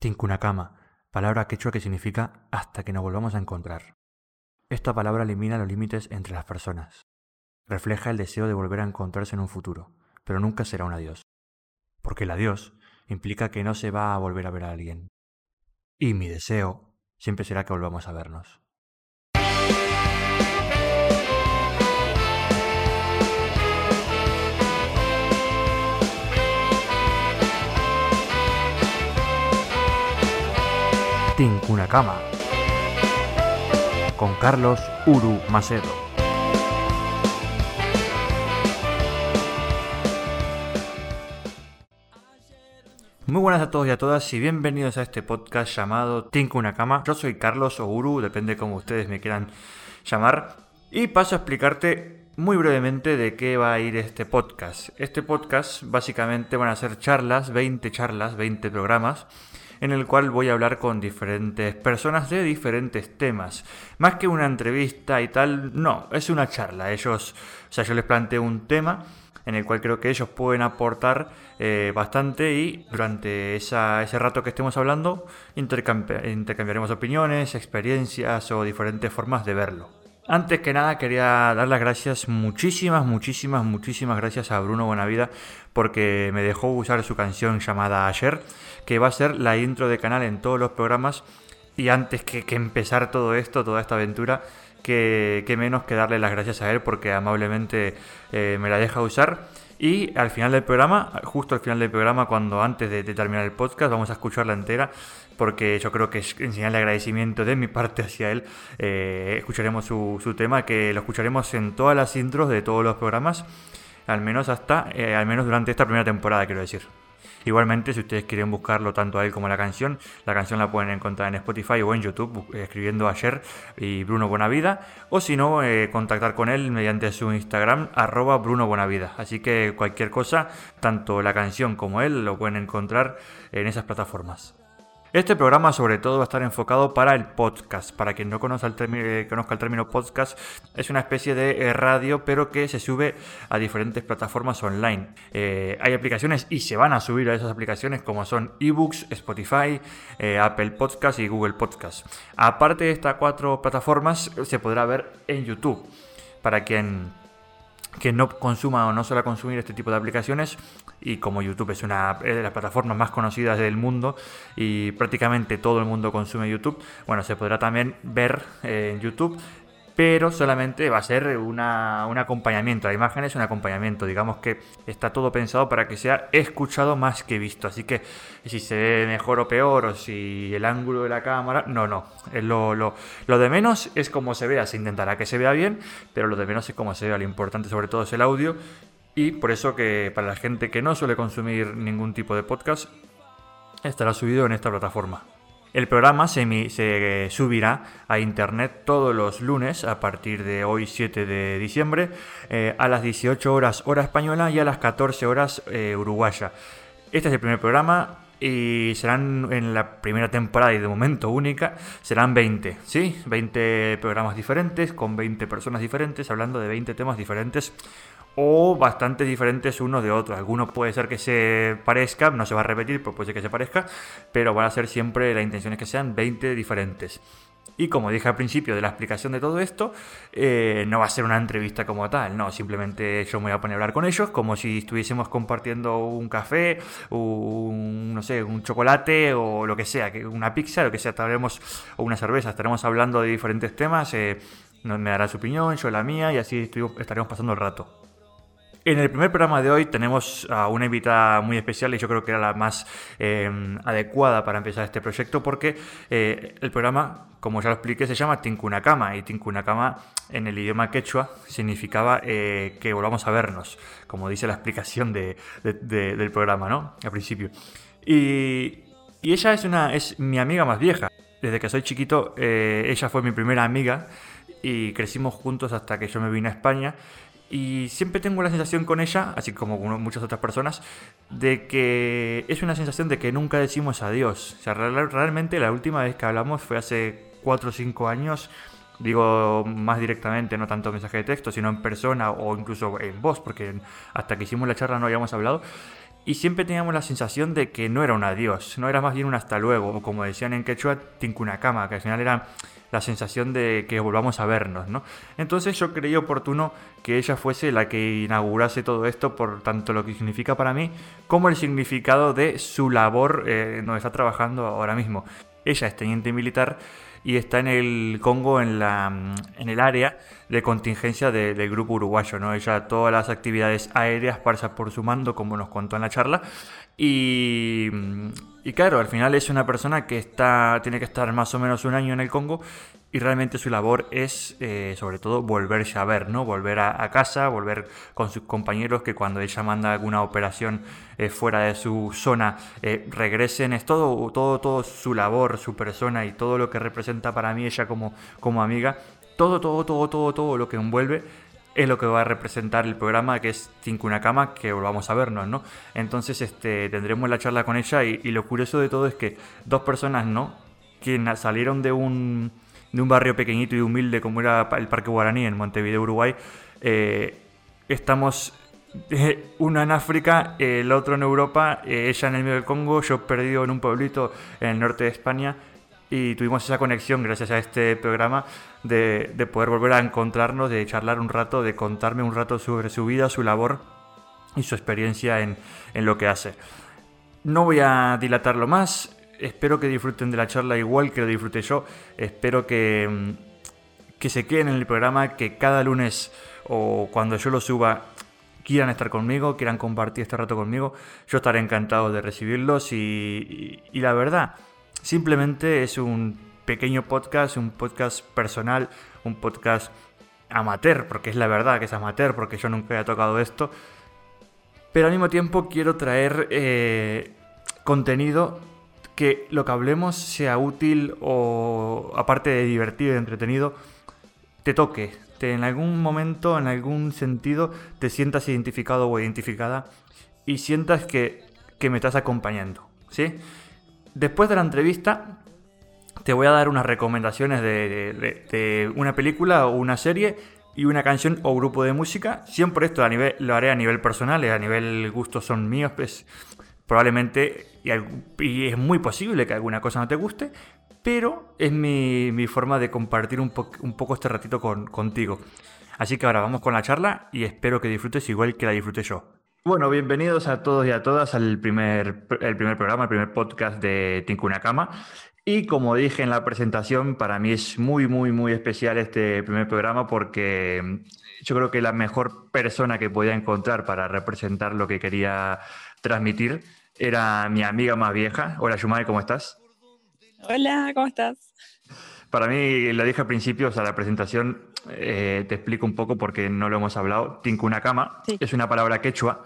Tinkunakama, palabra quechua que significa hasta que nos volvamos a encontrar. Esta palabra elimina los límites entre las personas. Refleja el deseo de volver a encontrarse en un futuro, pero nunca será un adiós. Porque el adiós implica que no se va a volver a ver a alguien. Y mi deseo siempre será que volvamos a vernos. Tinkunakama con Carlos Uru Macedo. Muy buenas a todos y a todas y bienvenidos a este podcast llamado Tinkunakama. Yo soy Carlos o Uru, depende como ustedes me quieran llamar. Y paso a explicarte muy brevemente de qué va a ir este podcast. Este podcast básicamente van a ser charlas, 20 charlas, 20 programas en el cual voy a hablar con diferentes personas de diferentes temas. Más que una entrevista y tal, no, es una charla. Ellos, o sea, yo les planteo un tema en el cual creo que ellos pueden aportar eh, bastante y durante ese rato que estemos hablando intercambiaremos opiniones, experiencias o diferentes formas de verlo. Antes que nada quería dar las gracias, muchísimas, muchísimas, muchísimas gracias a Bruno Buenavida porque me dejó usar su canción llamada Ayer, que va a ser la intro de canal en todos los programas. Y antes que, empezar todo esto, toda esta aventura, que, menos que darle las gracias a él porque amablemente eh, me la deja usar. Y al final del programa, justo al final del programa, cuando antes de, terminar el podcast, vamos a escucharla entera, porque yo creo que es en señal de agradecimiento de mi parte hacia él. Eh, escucharemos su, tema, que lo escucharemos en todas las intros de todos los programas, al menos hasta, eh, al menos durante esta primera temporada, quiero decir. Igualmente, si ustedes quieren buscarlo tanto a él como a la canción, la canción la pueden encontrar en Spotify o en YouTube escribiendo ayer y Bruno Buenavida, o si no, eh, contactar con él mediante su Instagram, arroba Bruno Buenavida. Así que cualquier cosa, tanto la canción como él, lo pueden encontrar en esas plataformas. Este programa sobre todo va a estar enfocado para el podcast. Para quien no conozca el, término, eh, conozca el término podcast, es una especie de eh, radio, pero que se sube a diferentes plataformas online. Eh, hay aplicaciones y se van a subir a esas aplicaciones como son eBooks, Spotify, Apple Podcast y Google Podcast. Aparte de estas cuatro plataformas, se podrá ver en YouTube. Para quien que no consuma o no suele consumir este tipo de aplicaciones. Y como YouTube es una de las plataformas más conocidas del mundo y prácticamente todo el mundo consume YouTube, bueno, se podrá también ver en YouTube pero solamente va a ser un acompañamiento. La imagen es un acompañamiento, digamos que está todo pensado para que sea escuchado más que visto. Así que si se ve mejor o peor, o si el ángulo de la cámara, no, no. Lo, lo, lo de menos es cómo se vea, se intentará que se vea bien, pero lo de menos es cómo se vea. Lo importante sobre todo es el audio. Y por eso que para la gente que no suele consumir ningún tipo de podcast, estará subido en esta plataforma. El programa se, subirá a internet todos los lunes a partir de hoy 7 de diciembre eh, a las 18 horas hora española y a las 14 horas eh, uruguaya. Este es el primer programa y serán en la primera temporada y de momento única, serán 20, ¿sí? 20 programas diferentes con 20 personas diferentes hablando de 20 temas diferentes o bastante diferentes unos de otros. Algunos puede ser que se parezca, no se va a repetir, pero puede ser que se parezca, pero van a ser siempre, la intención es que sean 20 diferentes. Y como dije al principio de la explicación de todo esto, eh, no va a ser una entrevista como tal, no, simplemente yo me voy a poner a hablar con ellos como si estuviésemos compartiendo un café, un, no sé, un chocolate o lo que sea, una pizza, lo que sea, estaremos, o una cerveza, estaremos hablando de diferentes temas, eh, me dará su opinión, yo la mía y así estaremos pasando el rato. En el primer programa de hoy tenemos a una invitada muy especial y yo creo que era la más em, adecuada para empezar este proyecto porque eh, el programa, como ya lo expliqué, se llama Tinkunakama y Tinkunakama en el idioma quechua significaba eh, que volvamos a vernos, como dice la explicación del programa, ¿no? Al principio. Y, ella es, una, es mi amiga más vieja. Desde que soy chiquito, eh, ella fue mi primera amiga y crecimos juntos hasta que yo me vine a España. Y siempre tengo la sensación con ella, así como con muchas otras personas, de que es una sensación de que nunca decimos adiós. O sea, realmente la última vez que hablamos fue hace 4 o 5 años. Digo más directamente, no tanto mensaje de texto, sino en persona o incluso en voz, porque hasta que hicimos la charla no habíamos hablado. y siempre teníamos la sensación de que no era un adiós, no era más bien un hasta luego, o como decían en quechua, cama, que al final era la sensación de que volvamos a vernos, ¿no? Entonces yo creí oportuno que ella fuese la que inaugurase todo esto por tanto lo que significa para mí como el significado de su labor eh, donde está trabajando ahora mismo. Ella es teniente militar y está en el Congo en, la, en el área de contingencia del grupo uruguayo, ¿no? Ella todas las actividades aéreas pasa por su mando, como nos contó en la charla, y, y claro, al final es una persona que está, tiene que estar más o menos un año en el Congo y realmente su labor es eh, sobre todo volverse a ver, ¿no? Volver a, casa, volver con sus compañeros que cuando ella manda alguna operación eh, fuera de su zona eh, regresen, es todo, todo, todo su labor, su persona y todo lo que representa para mí ella como, como amiga, todo, todo, todo, todo, todo lo que envuelve es lo que va a representar el programa que es Cinco una cama que volvamos a vernos, ¿no? Entonces este, tendremos la charla con ella y, y lo curioso de todo es que dos personas, ¿no? Que salieron de un de un barrio pequeñito y humilde como era el Parque Guaraní en Montevideo, Uruguay, eh, estamos eh, una en África, el otro en Europa, eh, ella en el medio del Congo, yo perdido en un pueblito en el norte de España y tuvimos esa conexión gracias a este programa de, poder volver a encontrarnos, de charlar un rato, de contarme un rato sobre su vida, su labor y su experiencia en, en lo que hace. No voy a dilatarlo más, espero que disfruten de la charla igual que lo disfruté yo. Espero que, mm, que se queden en el programa, que cada lunes o cuando yo lo suba quieran estar conmigo, quieran compartir este rato conmigo. Yo estaré encantado de recibirlos y, y, la verdad, simplemente es un pequeño podcast, un podcast personal, un podcast amateur, porque es la verdad que es amateur, porque yo nunca he tocado esto. Pero al mismo tiempo quiero traer eh, contenido que lo que hablemos sea útil o, aparte de divertido y entretenido, te toque, te, en algún momento, en algún sentido, te sientas identificado o identificada y sientas que, me estás acompañando, ¿sí? Después de la entrevista, te voy a dar unas recomendaciones de, una película o una serie y una canción o grupo de música. Siempre esto a nivel, lo haré a nivel personal, a nivel gustos son míos, pues probablemente, y, es muy posible que alguna cosa no te guste, pero es mi, forma de compartir un, poco este ratito con, contigo. Así que ahora vamos con la charla y espero que disfrutes igual que la disfrute yo. Bueno, bienvenidos a todos y a todas al primer, el primer programa, el primer podcast de Tinkuna Cama. Y como dije en la presentación, para mí es muy, muy, muy especial este primer programa porque yo creo que la mejor persona que podía encontrar para representar lo que quería transmitir era mi amiga más vieja. Hola, Yumai, ¿cómo estás? Hola, ¿cómo estás? Para mí, lo dije al principio, o sea, la presentación, eh, te explico un poco porque no lo hemos hablado. Tinkunakama sí. es una palabra quechua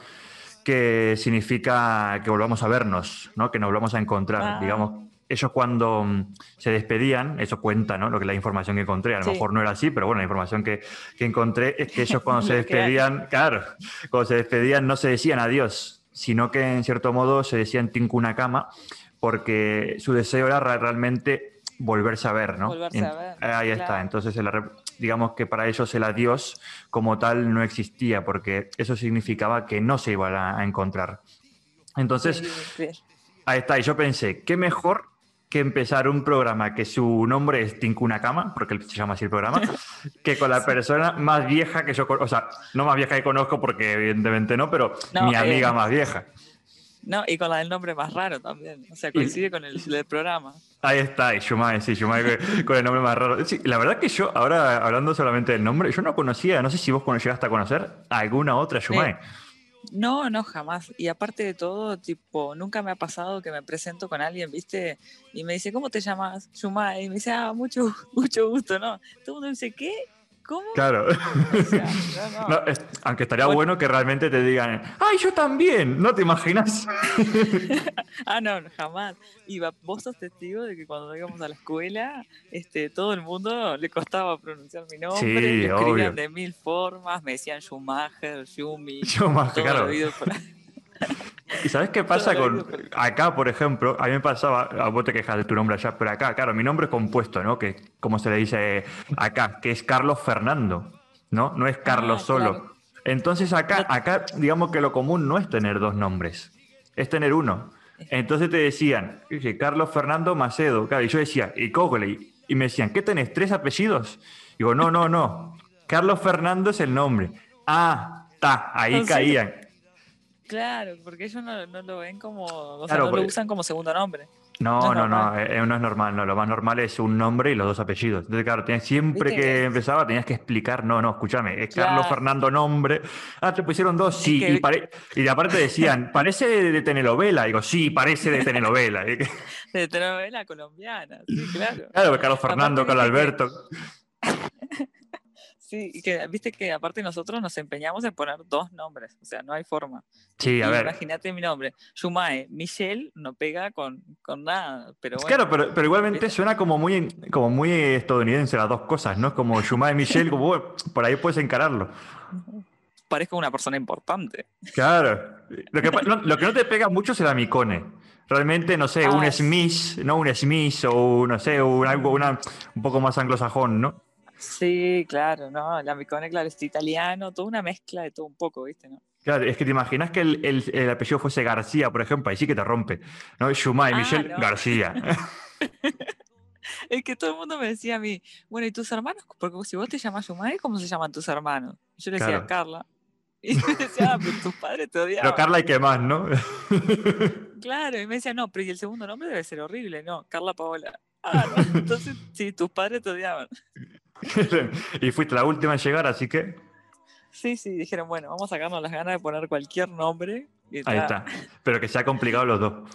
que significa que volvamos a vernos, ¿no? que nos volvamos a encontrar. Ah. Digamos, ellos cuando mm, se despedían, eso cuenta, ¿no? Lo que la información que encontré, a lo mejor no era así, pero bueno, la información que, que encontré es que ellos cuando se despedían, claro, cuando se despedían no se decían adiós, sino que en cierto modo se decía en Tinkuna Cama, porque su deseo era realmente volverse a ver, ¿no? Volverse a ver. Ahí está, entonces digamos que para ellos el adiós como tal no existía, porque eso significaba que no se iban a, encontrar. Entonces, ahí está, y yo pensé, qué mejor que empezar un programa que su nombre es Tinkuna Cama, porque se llama así el programa, que con la persona más vieja que yo conozco, o sea, no más vieja que conozco porque evidentemente no, pero mi eh, amiga más vieja. No, y con la del nombre más raro también, o sea, coincide con el del programa. Ahí está, y Shumai, sí, Shumai con el nombre más raro. Sí, la verdad que yo, ahora hablando solamente del nombre, yo no conocía, no sé si vos llegaste a conocer alguna otra Shumai. Eh, no, no, jamás. Y aparte de todo, tipo, nunca me ha pasado que me presento con alguien, ¿viste? Y me dice, ¿cómo te llamas? Shumai. Y me dice, ah, mucho, mucho gusto, ¿no? Todo el mundo dice, ¿qué? ¿Cómo? Claro. aunque estaría bueno. que realmente te digan, ¡ay, yo también! ¿No te imaginas? ah, no, jamás. Y vos sos testigo de que cuando íbamos a la escuela, este, todo el mundo le costaba pronunciar mi nombre. Sí, escribían de mil formas, me decían Schumacher, Schumi. Schumacher, claro. ¿Y sabes qué pasa con acá, por ejemplo? A mí me pasaba, a vos te quejas de tu nombre allá, pero acá, claro, mi nombre es compuesto, ¿no? Que como se le dice acá, que es Carlos Fernando, ¿no? No es Carlos ah, solo. Entonces acá, acá, digamos que lo común no es tener dos nombres. es tener uno. Entonces te decían, Carlos Fernando Macedo, claro, y yo decía, y Cogoley, y me decían, ¿qué tenés? ¿Tres apellidos? Digo, no, no, no. Carlos Fernando es el nombre. Ah, está, ahí caían. Claro, porque ellos no, lo ven como, o sea, no lo usan como segundo nombre. No, no, no, eh, eh, no, es normal, no, lo más normal es un nombre y los dos apellidos. Entonces, claro, siempre que empezaba tenías que explicar, no, no, escúchame, es Carlos Fernando nombre. Ah, te pusieron dos, sí, y, y, aparte decían, parece de, telenovela. Digo, sí, parece de telenovela. de telenovela colombiana, sí, claro. Claro, Carlos Fernando, Carlos Alberto. Sí, y que viste que aparte nosotros nos empeñamos en poner dos nombres, o sea, no hay forma. Sí, a ver. Imagínate mi nombre, Shumae, Michelle no pega con, con nada, pero bueno. Claro, pero, pero igualmente suena como muy, como muy estadounidense las dos cosas, ¿no? Como Shumae, Michelle, como por ahí puedes encararlo. Parezco una persona importante. Claro. Lo que, lo que no te pega mucho es el amicone. Realmente, no sé, un ah, Smith, ¿no? Un Smith o, no sé, un, algo una, un poco más anglosajón, ¿no? Sí, claro, ¿no? El amicone, claro, es italiano, toda una mezcla de todo un poco, ¿viste? ¿no? Claro, es que te imaginas que el, apellido fuese García, por ejemplo, ahí sí que te rompe. ¿no? Shumay, ah, Michelle García. es que todo el mundo me decía a mí, bueno, ¿y tus hermanos? Porque si vos te llamas Shumay, ¿cómo se llaman tus hermanos? Yo le decía Carla. Y me decía, ah, pero tus padres te odiaban. Pero Carla y qué más, ¿no? claro, y me decía, no, pero y el segundo nombre debe ser horrible, no, Carla Paola. Ah, no, entonces sí, tus padres te odiaban. y fuiste la última en llegar, así que. Sí, sí, dijeron, bueno, vamos a sacarnos las ganas de poner cualquier nombre. Ahí está. Pero que sea complicado los dos.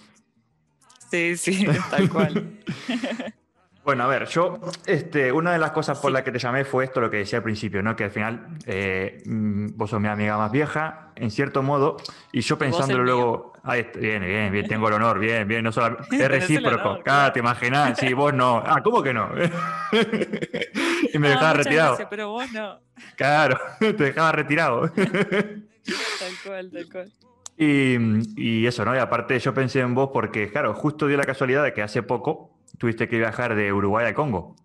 Sí, sí, tal cual. Bueno, a ver, yo, este, una de las cosas por las que te llamé fue esto, lo que decía al principio, ¿no? Que al final eh, mm, vos sos mi amiga más vieja, en cierto modo, y yo pensándolo luego, ahí bien, bien, bien, tengo el honor, bien, bien, no solo es recíproco, ah, te imaginas, sí, vos no, ah, ¿cómo que no? Y me dejaba retirado. pero vos no. Claro, te dejaba retirado. tal cual, tal cual. Y, y, eso, ¿no? Y aparte yo pensé en vos porque, claro, justo dio la casualidad de que hace poco tuviste que viajar de Uruguay a Congo.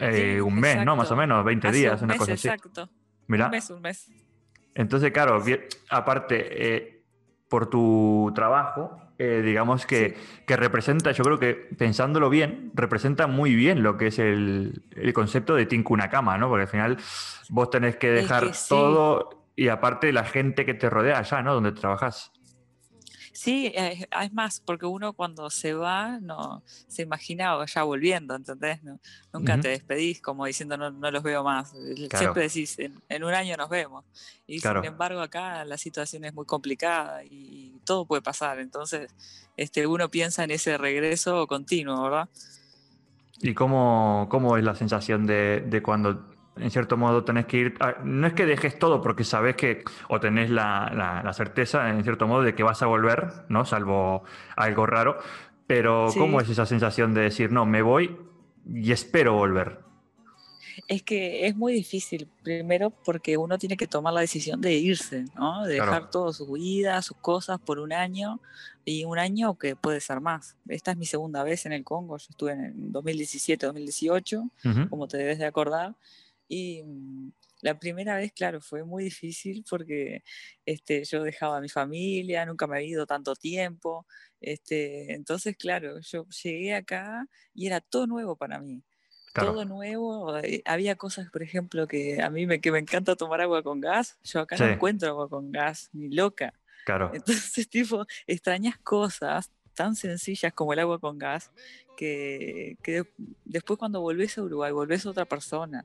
Eh, un mes, ¿no? Más o menos, 20 días, una cosa así. Exacto. Un mes, un mes. Entonces, claro, aparte, eh, por tu trabajo, eh, digamos que, que, representa, yo creo que pensándolo bien, representa muy bien lo que es el, el concepto de Tinkunakama, ¿no? Porque al final vos tenés que dejar todo y aparte la gente que te rodea allá, ¿no? Donde trabajas. Sí, es, más, porque uno cuando se va no se imagina ya volviendo, ¿entendés? nunca te despedís como diciendo no, no los veo más. Siempre decís, en, un año nos vemos. Y sin embargo acá la situación es muy complicada y, todo puede pasar. Entonces este, uno piensa en ese regreso continuo, ¿verdad? ¿Y cómo, cómo es la sensación de, de cuando en cierto modo tenés que ir, no es que dejes todo porque sabes que, o tenés la, la, certeza, en cierto modo, de que vas a volver, ¿no? Salvo algo raro, pero ¿cómo es esa sensación de decir, no, me voy y espero volver? Es que es muy difícil, primero porque uno tiene que tomar la decisión de irse, ¿no? De dejar toda su vida, sus cosas por un año y un año que puede ser más. Esta es mi segunda vez en el Congo, yo estuve en 2017, 2018, como te debes de acordar, y mm, la primera vez, claro, fue muy difícil porque este, yo dejaba a mi familia, nunca me había ido tanto tiempo. Este, entonces, claro, yo llegué acá y era todo nuevo para mí. Todo nuevo. Eh, había cosas, por ejemplo, que a mí me, que me encanta tomar agua con gas. Yo acá no encuentro agua con gas, ni loca. Claro. Entonces, tipo, extrañas cosas tan sencillas como el agua con gas que, que después cuando volvés a Uruguay, volvés a otra persona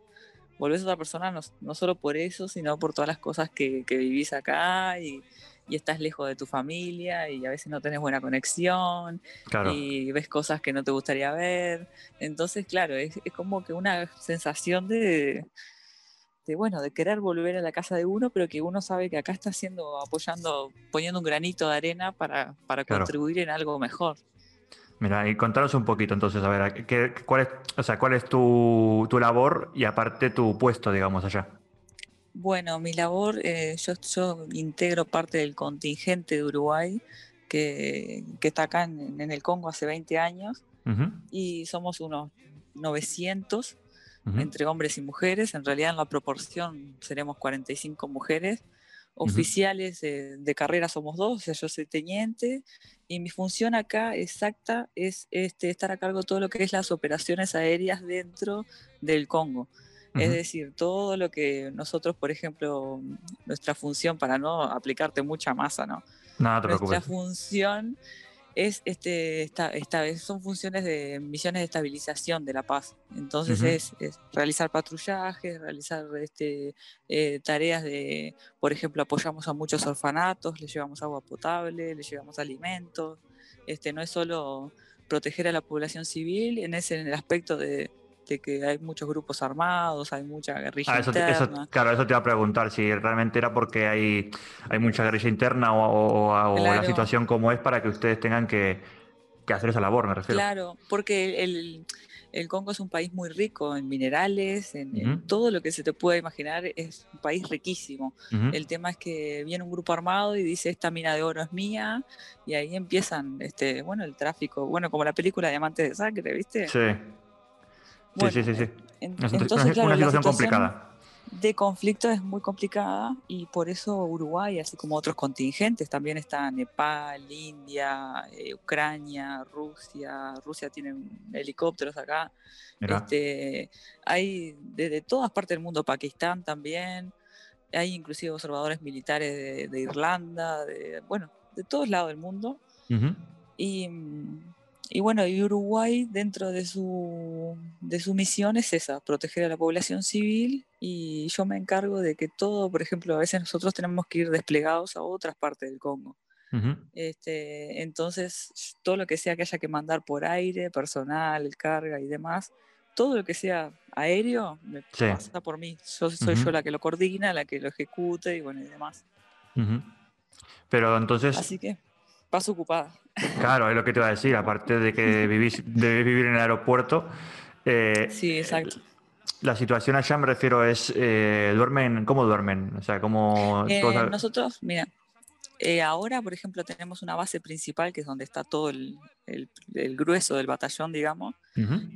volvés otra persona no, no, solo por eso, sino por todas las cosas que, que vivís acá y, y, estás lejos de tu familia y a veces no tenés buena conexión y ves cosas que no te gustaría ver. Entonces, claro, es, es como que una sensación de, de, bueno, de querer volver a la casa de uno, pero que uno sabe que acá está haciendo, apoyando, poniendo un granito de arena para, para contribuir en algo mejor. Mira, y contanos un poquito entonces, a ver, ¿qué, cuál, es, o sea, ¿cuál es tu, tu, labor y aparte tu puesto, digamos, allá? Bueno, mi labor, eh, yo, yo, integro parte del contingente de Uruguay que, que está acá en, en, el Congo hace 20 años y somos unos 900 entre hombres y mujeres. En realidad en la proporción seremos 45 mujeres Oficiales de carrera somos dos, yo soy teniente, y mi función acá exacta es este, estar a cargo de todo lo que es las operaciones aéreas dentro del Congo. Es decir, todo lo que nosotros, por ejemplo, nuestra función, para no aplicarte mucha masa, ¿no? No, te Nuestra función es este, esta, esta, son funciones de misiones de estabilización de la paz. Entonces es, realizar patrullajes, realizar este, eh, tareas de, por ejemplo, apoyamos a muchos orfanatos, les llevamos agua potable, les llevamos alimentos. Este, no es solo proteger a la población civil en ese en el aspecto de, que hay muchos grupos armados, hay mucha guerrilla ah, interna. claro, eso te iba a preguntar, si realmente era porque hay, hay mucha guerrilla interna o, la situación como es para que ustedes tengan que, hacer esa labor, me refiero. Claro, porque el, Congo es un país muy rico en minerales, en, todo lo que se te puede imaginar, es un país riquísimo. El tema es que viene un grupo armado y dice, esta mina de oro es mía, y ahí empiezan, este, bueno, el tráfico, bueno, como la película Diamantes de Sangre, ¿viste? Sí sí, sí, sí, entonces, claro, una situación complicada. De conflicto es muy complicada y por eso Uruguay, así como otros contingentes, también está Nepal, India, eh, Ucrania, Rusia. Rusia tiene helicópteros acá. Este, hay desde todas partes del mundo, Pakistán también. Hay inclusive observadores militares de, Irlanda, de, bueno, de todos lados del mundo. Y y bueno, y Uruguay dentro de su, de su misión es esa, proteger a la población civil y yo me encargo de que todo, por ejemplo, a veces nosotros tenemos que ir desplegados a otras partes del Congo. este, entonces, todo lo que sea que haya que mandar por aire, personal, carga y demás, todo lo que sea aéreo me pasa por mí. Yo, soy yo la que lo coordina, la que lo ejecute y bueno, y demás. Pero entonces... Así que paso ocupada. Claro, es lo que te iba a decir, aparte de que vivís, debes vivir en el aeropuerto. Eh, sí, exacto. La situación allá, me refiero, es, eh, ¿duermen? ¿Cómo duermen? O sea, ¿cómo...? Eh, nosotros, mira, ahora, por ejemplo, tenemos una base principal, que es donde está todo el, grueso del batallón, digamos,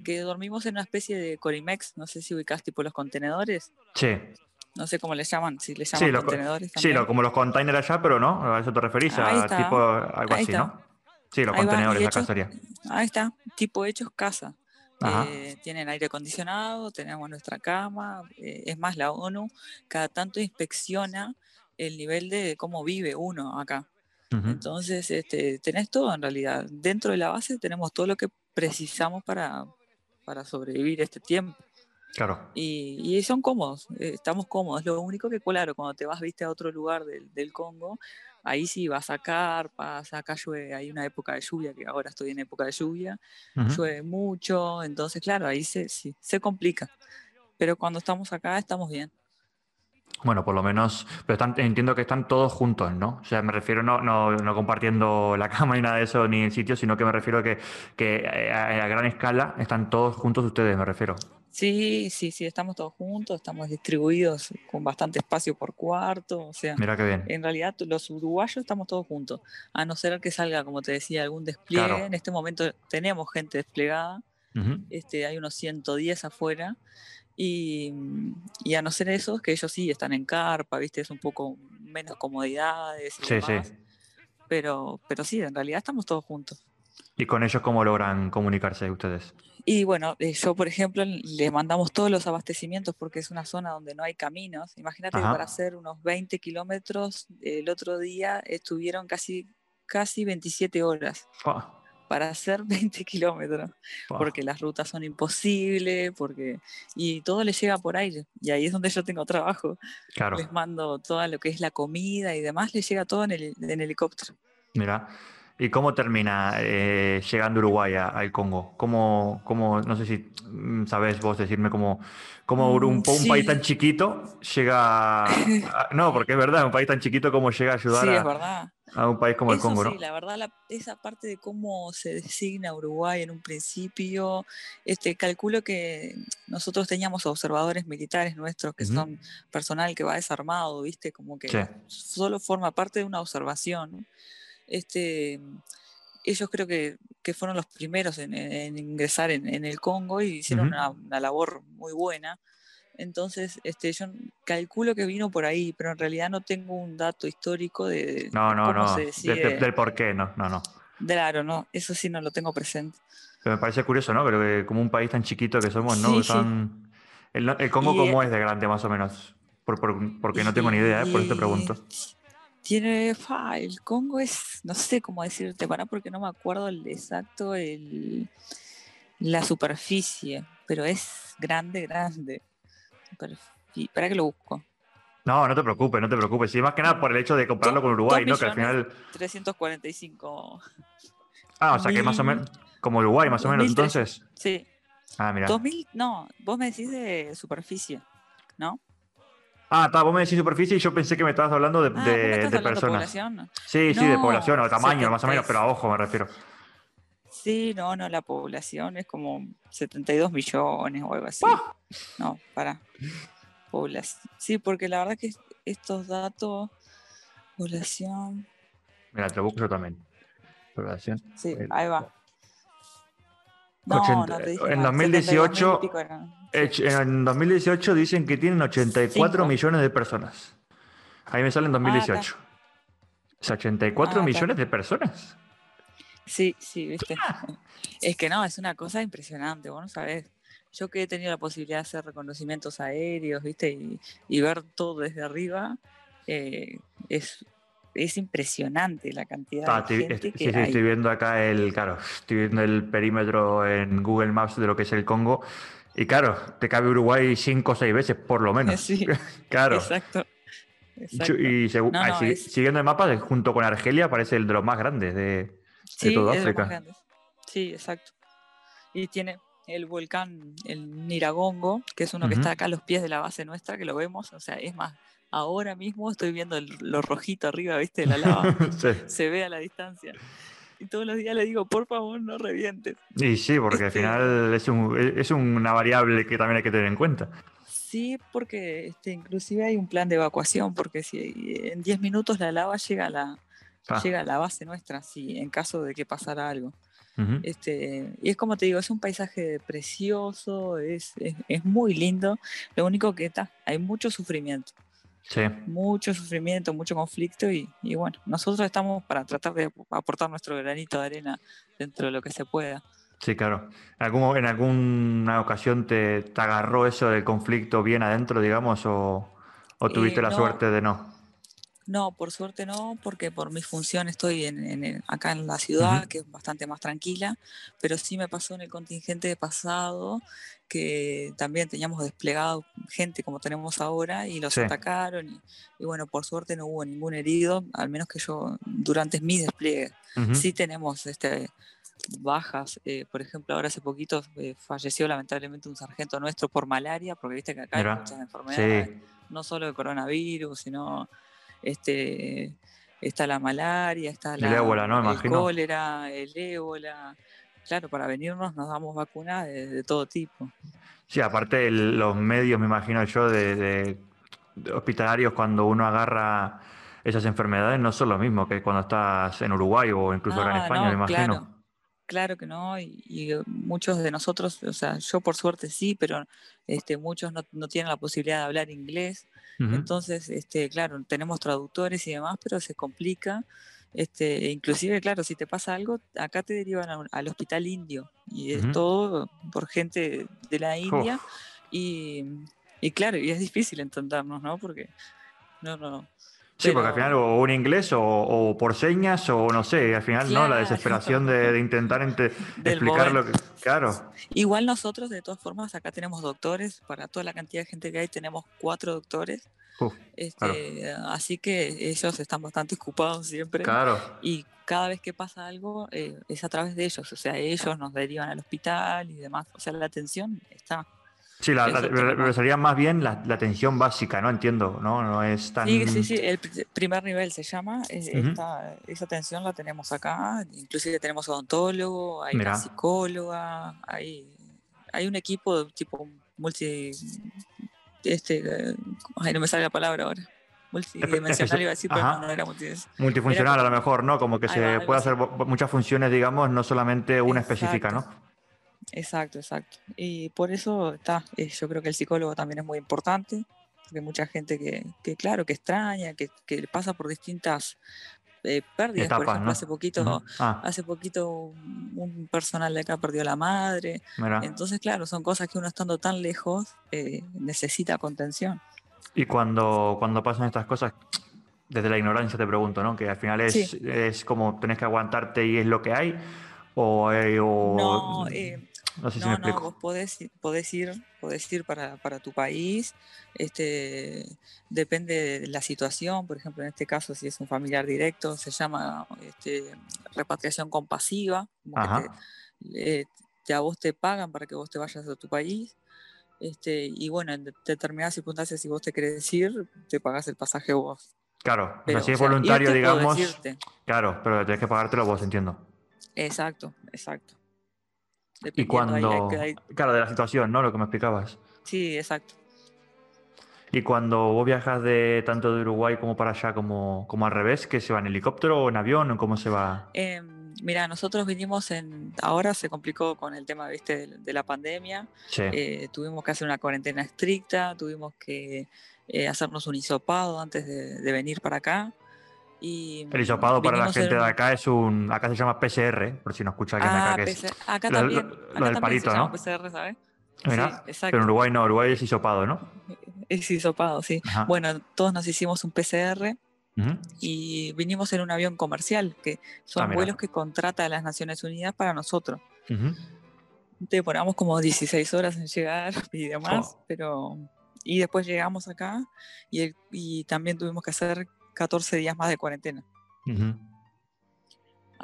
que dormimos en una especie de Corimex, no sé si ubicás tipo los contenedores. Sí. No sé cómo le llaman, si le llaman contenedores. Sí, como los containers allá, pero no, a eso te referís, a tipo algo así, ¿no? Sí, los contenedores, la cacería. Ahí está, tipo hechos casa. Eh, tienen aire acondicionado, tenemos nuestra cama, eh, es más, la ONU cada tanto inspecciona el nivel de cómo vive uno acá. Entonces, este, tenés todo en realidad. Dentro de la base tenemos todo lo que precisamos para, para sobrevivir este tiempo. Claro. Y, son cómodos, eh, estamos cómodos. Lo único que, claro, cuando te vas, viste, a otro lugar del, Congo, ahí sí vas a carpas, acá llueve, hay una época de lluvia, que ahora estoy en época de lluvia, llueve mucho, entonces, claro, ahí se, sí, se complica. Pero cuando estamos acá, estamos bien. Bueno, por lo menos, pero entiendo que están todos juntos, ¿no? O sea, me refiero no, no, compartiendo la cama ni nada de eso, ni el sitio, sino que me refiero a que, que eh, a, a gran escala están todos juntos ustedes, me refiero. Sí, sí, sí, estamos todos juntos, estamos distribuidos con bastante espacio por cuarto, o sea, Mira qué bien. en realidad los uruguayos estamos todos juntos, a no ser que salga, como te decía, algún despliegue, en este momento tenemos gente desplegada, este, hay unos 110 afuera, y, y, a no ser esos, que ellos sí están en carpa, viste, es un poco menos comodidades y sí, demás, sí. Pero, pero sí, en realidad estamos todos juntos. ¿Y con ellos cómo logran comunicarse ustedes? Y bueno, eh, yo por ejemplo le mandamos todos los abastecimientos porque es una zona donde no hay caminos. Imagínate que para hacer unos 20 kilómetros el otro día estuvieron casi, casi 27 horas. Para hacer 20 kilómetros, porque las rutas son imposibles, porque y todo les llega por aire, y ahí es donde yo tengo trabajo. Claro. Les mando todo lo que es la comida y demás, les llega todo en, el, en helicóptero. Mira, ¿Y cómo termina eh, llegando Uruguay al Congo? ¿Cómo, cómo, no sé si mm, sabes vos decirme cómo, cómo mm, un, país tan chiquito llega... no, porque es verdad, un país tan chiquito como llega a ayudar a, un país como el Congo, sí, la verdad, esa parte de cómo se designa Uruguay en un principio, este, calculo que nosotros teníamos observadores militares nuestros que son personal que va desarmado, ¿viste? Como que solo forma parte de una observación. Este, ellos creo que, fueron los primeros en, ingresar en, el Congo y hicieron una, labor muy buena. Entonces, este, yo calculo que vino por ahí, pero en realidad no tengo un dato histórico de, no, no, no. del por qué, no, no, no. Claro, no, eso sí no lo tengo presente. Pero me parece curioso, ¿no? Pero que como un país tan chiquito que somos, ¿no? El, Congo, ¿cómo es de grande más o menos? porque no tengo ni idea, ¿eh? por eso te pregunto. Tiene, el Congo es, no sé cómo decirte, para porque no me acuerdo el exacto, el, la superficie, pero es grande, grande. Para que lo busco. No, no te preocupes, no te preocupes. Sí, más que nada por el hecho de compararlo con Uruguay, ¿no? Que al final. 345. Ah, o sea que más o menos. Como Uruguay, más o menos, entonces. Sí. Ah, mira. 2000, no, vos me decís de superficie, ¿no? Ah, está, vos me decís superficie y yo pensé que me estabas hablando de, ah, de, personas. De población? Sí, sí, de población o tamaño, más o menos, pero a ojo me refiero. Sí, no, no, la población es como 72 millones o algo así. No, para. Población. Sí, porque la verdad que estos datos, población. Mira, te lo busco yo también. Población. Sí, ahí va. No, no te en 2018, en 2018 dicen que tienen 84 millones de personas. Ahí me sale en 2018. Ah, ¿Es 84 ah, millones de personas? Sí, sí, viste. Ah. Es que no, es una cosa impresionante, vos no sabés. Yo que he tenido la posibilidad de hacer reconocimientos aéreos, viste, y, ver todo desde arriba, eh, es, es impresionante la cantidad de gente que sí, sí, estoy viendo acá el, claro, estoy viendo el perímetro en Google Maps de lo que es el Congo. Y claro, te cabe Uruguay cinco o seis veces, por lo menos. Sí, claro. Exacto. Y siguiendo el mapa, junto con Argelia, parece el de los más grandes de, sí, Sí, exacto. Y tiene el volcán, el Niragongo, que es uno que está acá a los pies de la base nuestra, que lo vemos, o sea, es más, ahora mismo estoy viendo lo rojito arriba, ¿viste? La lava, se ve a la distancia. Y todos los días le digo, por favor, no revientes. Y sí, porque al este final es, un, es una variable que también hay que tener en cuenta. Sí, porque este, inclusive hay un plan de evacuación, porque si en 10 minutos la lava llega a la, Ah. llega a la base nuestra, sí, en caso de que pasara algo. este, y es como te digo, es un paisaje precioso, es, es, muy lindo. Lo único que está, hay mucho sufrimiento. Sí. Mucho sufrimiento, mucho conflicto y, y, bueno, nosotros estamos para tratar de aportar nuestro granito de arena dentro de lo que se pueda. Sí, claro. ¿En, algún, en alguna ocasión te, te agarró eso del conflicto bien adentro, digamos, o, o tuviste eh, la suerte de no? No, por suerte no, porque por mi función estoy en, acá en la ciudad, que es bastante más tranquila, pero sí me pasó en el contingente pasado que también teníamos desplegado gente como tenemos ahora y los atacaron y, bueno, por suerte no hubo ningún herido, al menos que yo durante mi despliegue. Sí tenemos este, bajas, eh, por ejemplo, ahora hace poquito eh, falleció lamentablemente un sargento nuestro por malaria, porque viste que acá hay muchas enfermedades, no solo de coronavirus, sino este, está la malaria, está la, el, cólera, el ébola. Claro, para venirnos nos damos vacunas de, todo tipo. Sí, aparte los medios, me imagino yo, de, hospitalarios cuando uno agarra esas enfermedades no son lo mismo que cuando estás en Uruguay o incluso en ah, España, me imagino. Claro que no, y, muchos de nosotros, o sea, yo por suerte sí, pero este, muchos no, no tienen la posibilidad de hablar inglés, entonces, este, claro, tenemos traductores y demás, pero se complica. Este, inclusive, claro, si te pasa algo, acá te derivan al hospital indio, y es todo por gente de la India, y, y claro, y es difícil entendernos, ¿no? Porque no, no, Sí, porque al final o un inglés o, por señas o no sé, al final no, la desesperación de, intentar explicar lo que... Claro. Igual nosotros, de todas formas, acá tenemos doctores, para toda la cantidad de gente que hay tenemos cuatro doctores. este, Así que ellos están bastante ocupados siempre. Claro. Y cada vez que pasa algo eh, es a través de ellos, o sea, ellos nos derivan al hospital y demás. O sea, la atención está. Sí, la, sería más bien la, atención básica, ¿no? Entiendo, ¿no? No es tan... Sí, sí, sí, el primer nivel se llama, esa atención la tenemos acá, inclusive tenemos odontólogo, hay una psicóloga, hay, hay un equipo tipo multi... Este, ay, no me sale la palabra ahora multidimensional iba a decir, pero no, era multifuncional a lo mejor, ¿no? Como que se puede hacer muchas funciones, digamos, no solamente una específica, ¿no? Exacto, exacto. Y por eso está, eh, yo creo que el psicólogo también es muy importante, porque mucha gente que, que claro, que extraña, que, que pasa por distintas eh, pérdidas. por ejemplo, hace poquito, ah. hace poquito un, personal de acá perdió a la madre. Entonces, claro, son cosas que uno estando tan lejos eh, necesita contención. Y cuando, cuando pasan estas cosas, desde la ignorancia te pregunto, ¿no? Que al final es, es como tenés que aguantarte y es lo que hay. O, eh, no, no sé si no, no, vos podés, ir, podés ir para, tu país, este, depende de la situación, por ejemplo, en este caso, si es un familiar directo, se llama este, repatriación compasiva, ya vos te pagan para que vos te vayas a tu país, este, y bueno, en determinadas circunstancias, si vos te querés ir, te pagas el pasaje vos. Claro, pero, si es voluntario, digamos. Claro, pero tenés que pagártelo vos, entiendo. Exacto, exacto. Y cuando. Claro, de la situación, ¿no? Lo que me explicabas. Sí, exacto. Y cuando vos viajas de tanto de Uruguay como para allá, como, como al revés, ¿qué se va en helicóptero o en avión o cómo se va? Em, mira, nosotros vinimos en. Ahora se complicó con el tema ¿viste? De, la pandemia. Sí. Eh, tuvimos que hacer una cuarentena estricta, tuvimos que eh, hacernos un hisopado antes de venir para acá el hisopado para la gente de acá es un. Acá se llama PCR, por si no escucha alguien acá. Que es, acá también. Lo, del palito, ¿no? PCR, ¿sabes? Mira, pero en Uruguay no, Uruguay es hisopado, ¿no? Es hisopado, sí. Bueno, todos nos hicimos un PCR y vinimos en un avión comercial, que son ah, vuelos que contrata las Naciones Unidas para nosotros. Demoramos como 16 horas en llegar y demás, pero. Y después llegamos acá y, y también tuvimos que hacer 14 días más de cuarentena.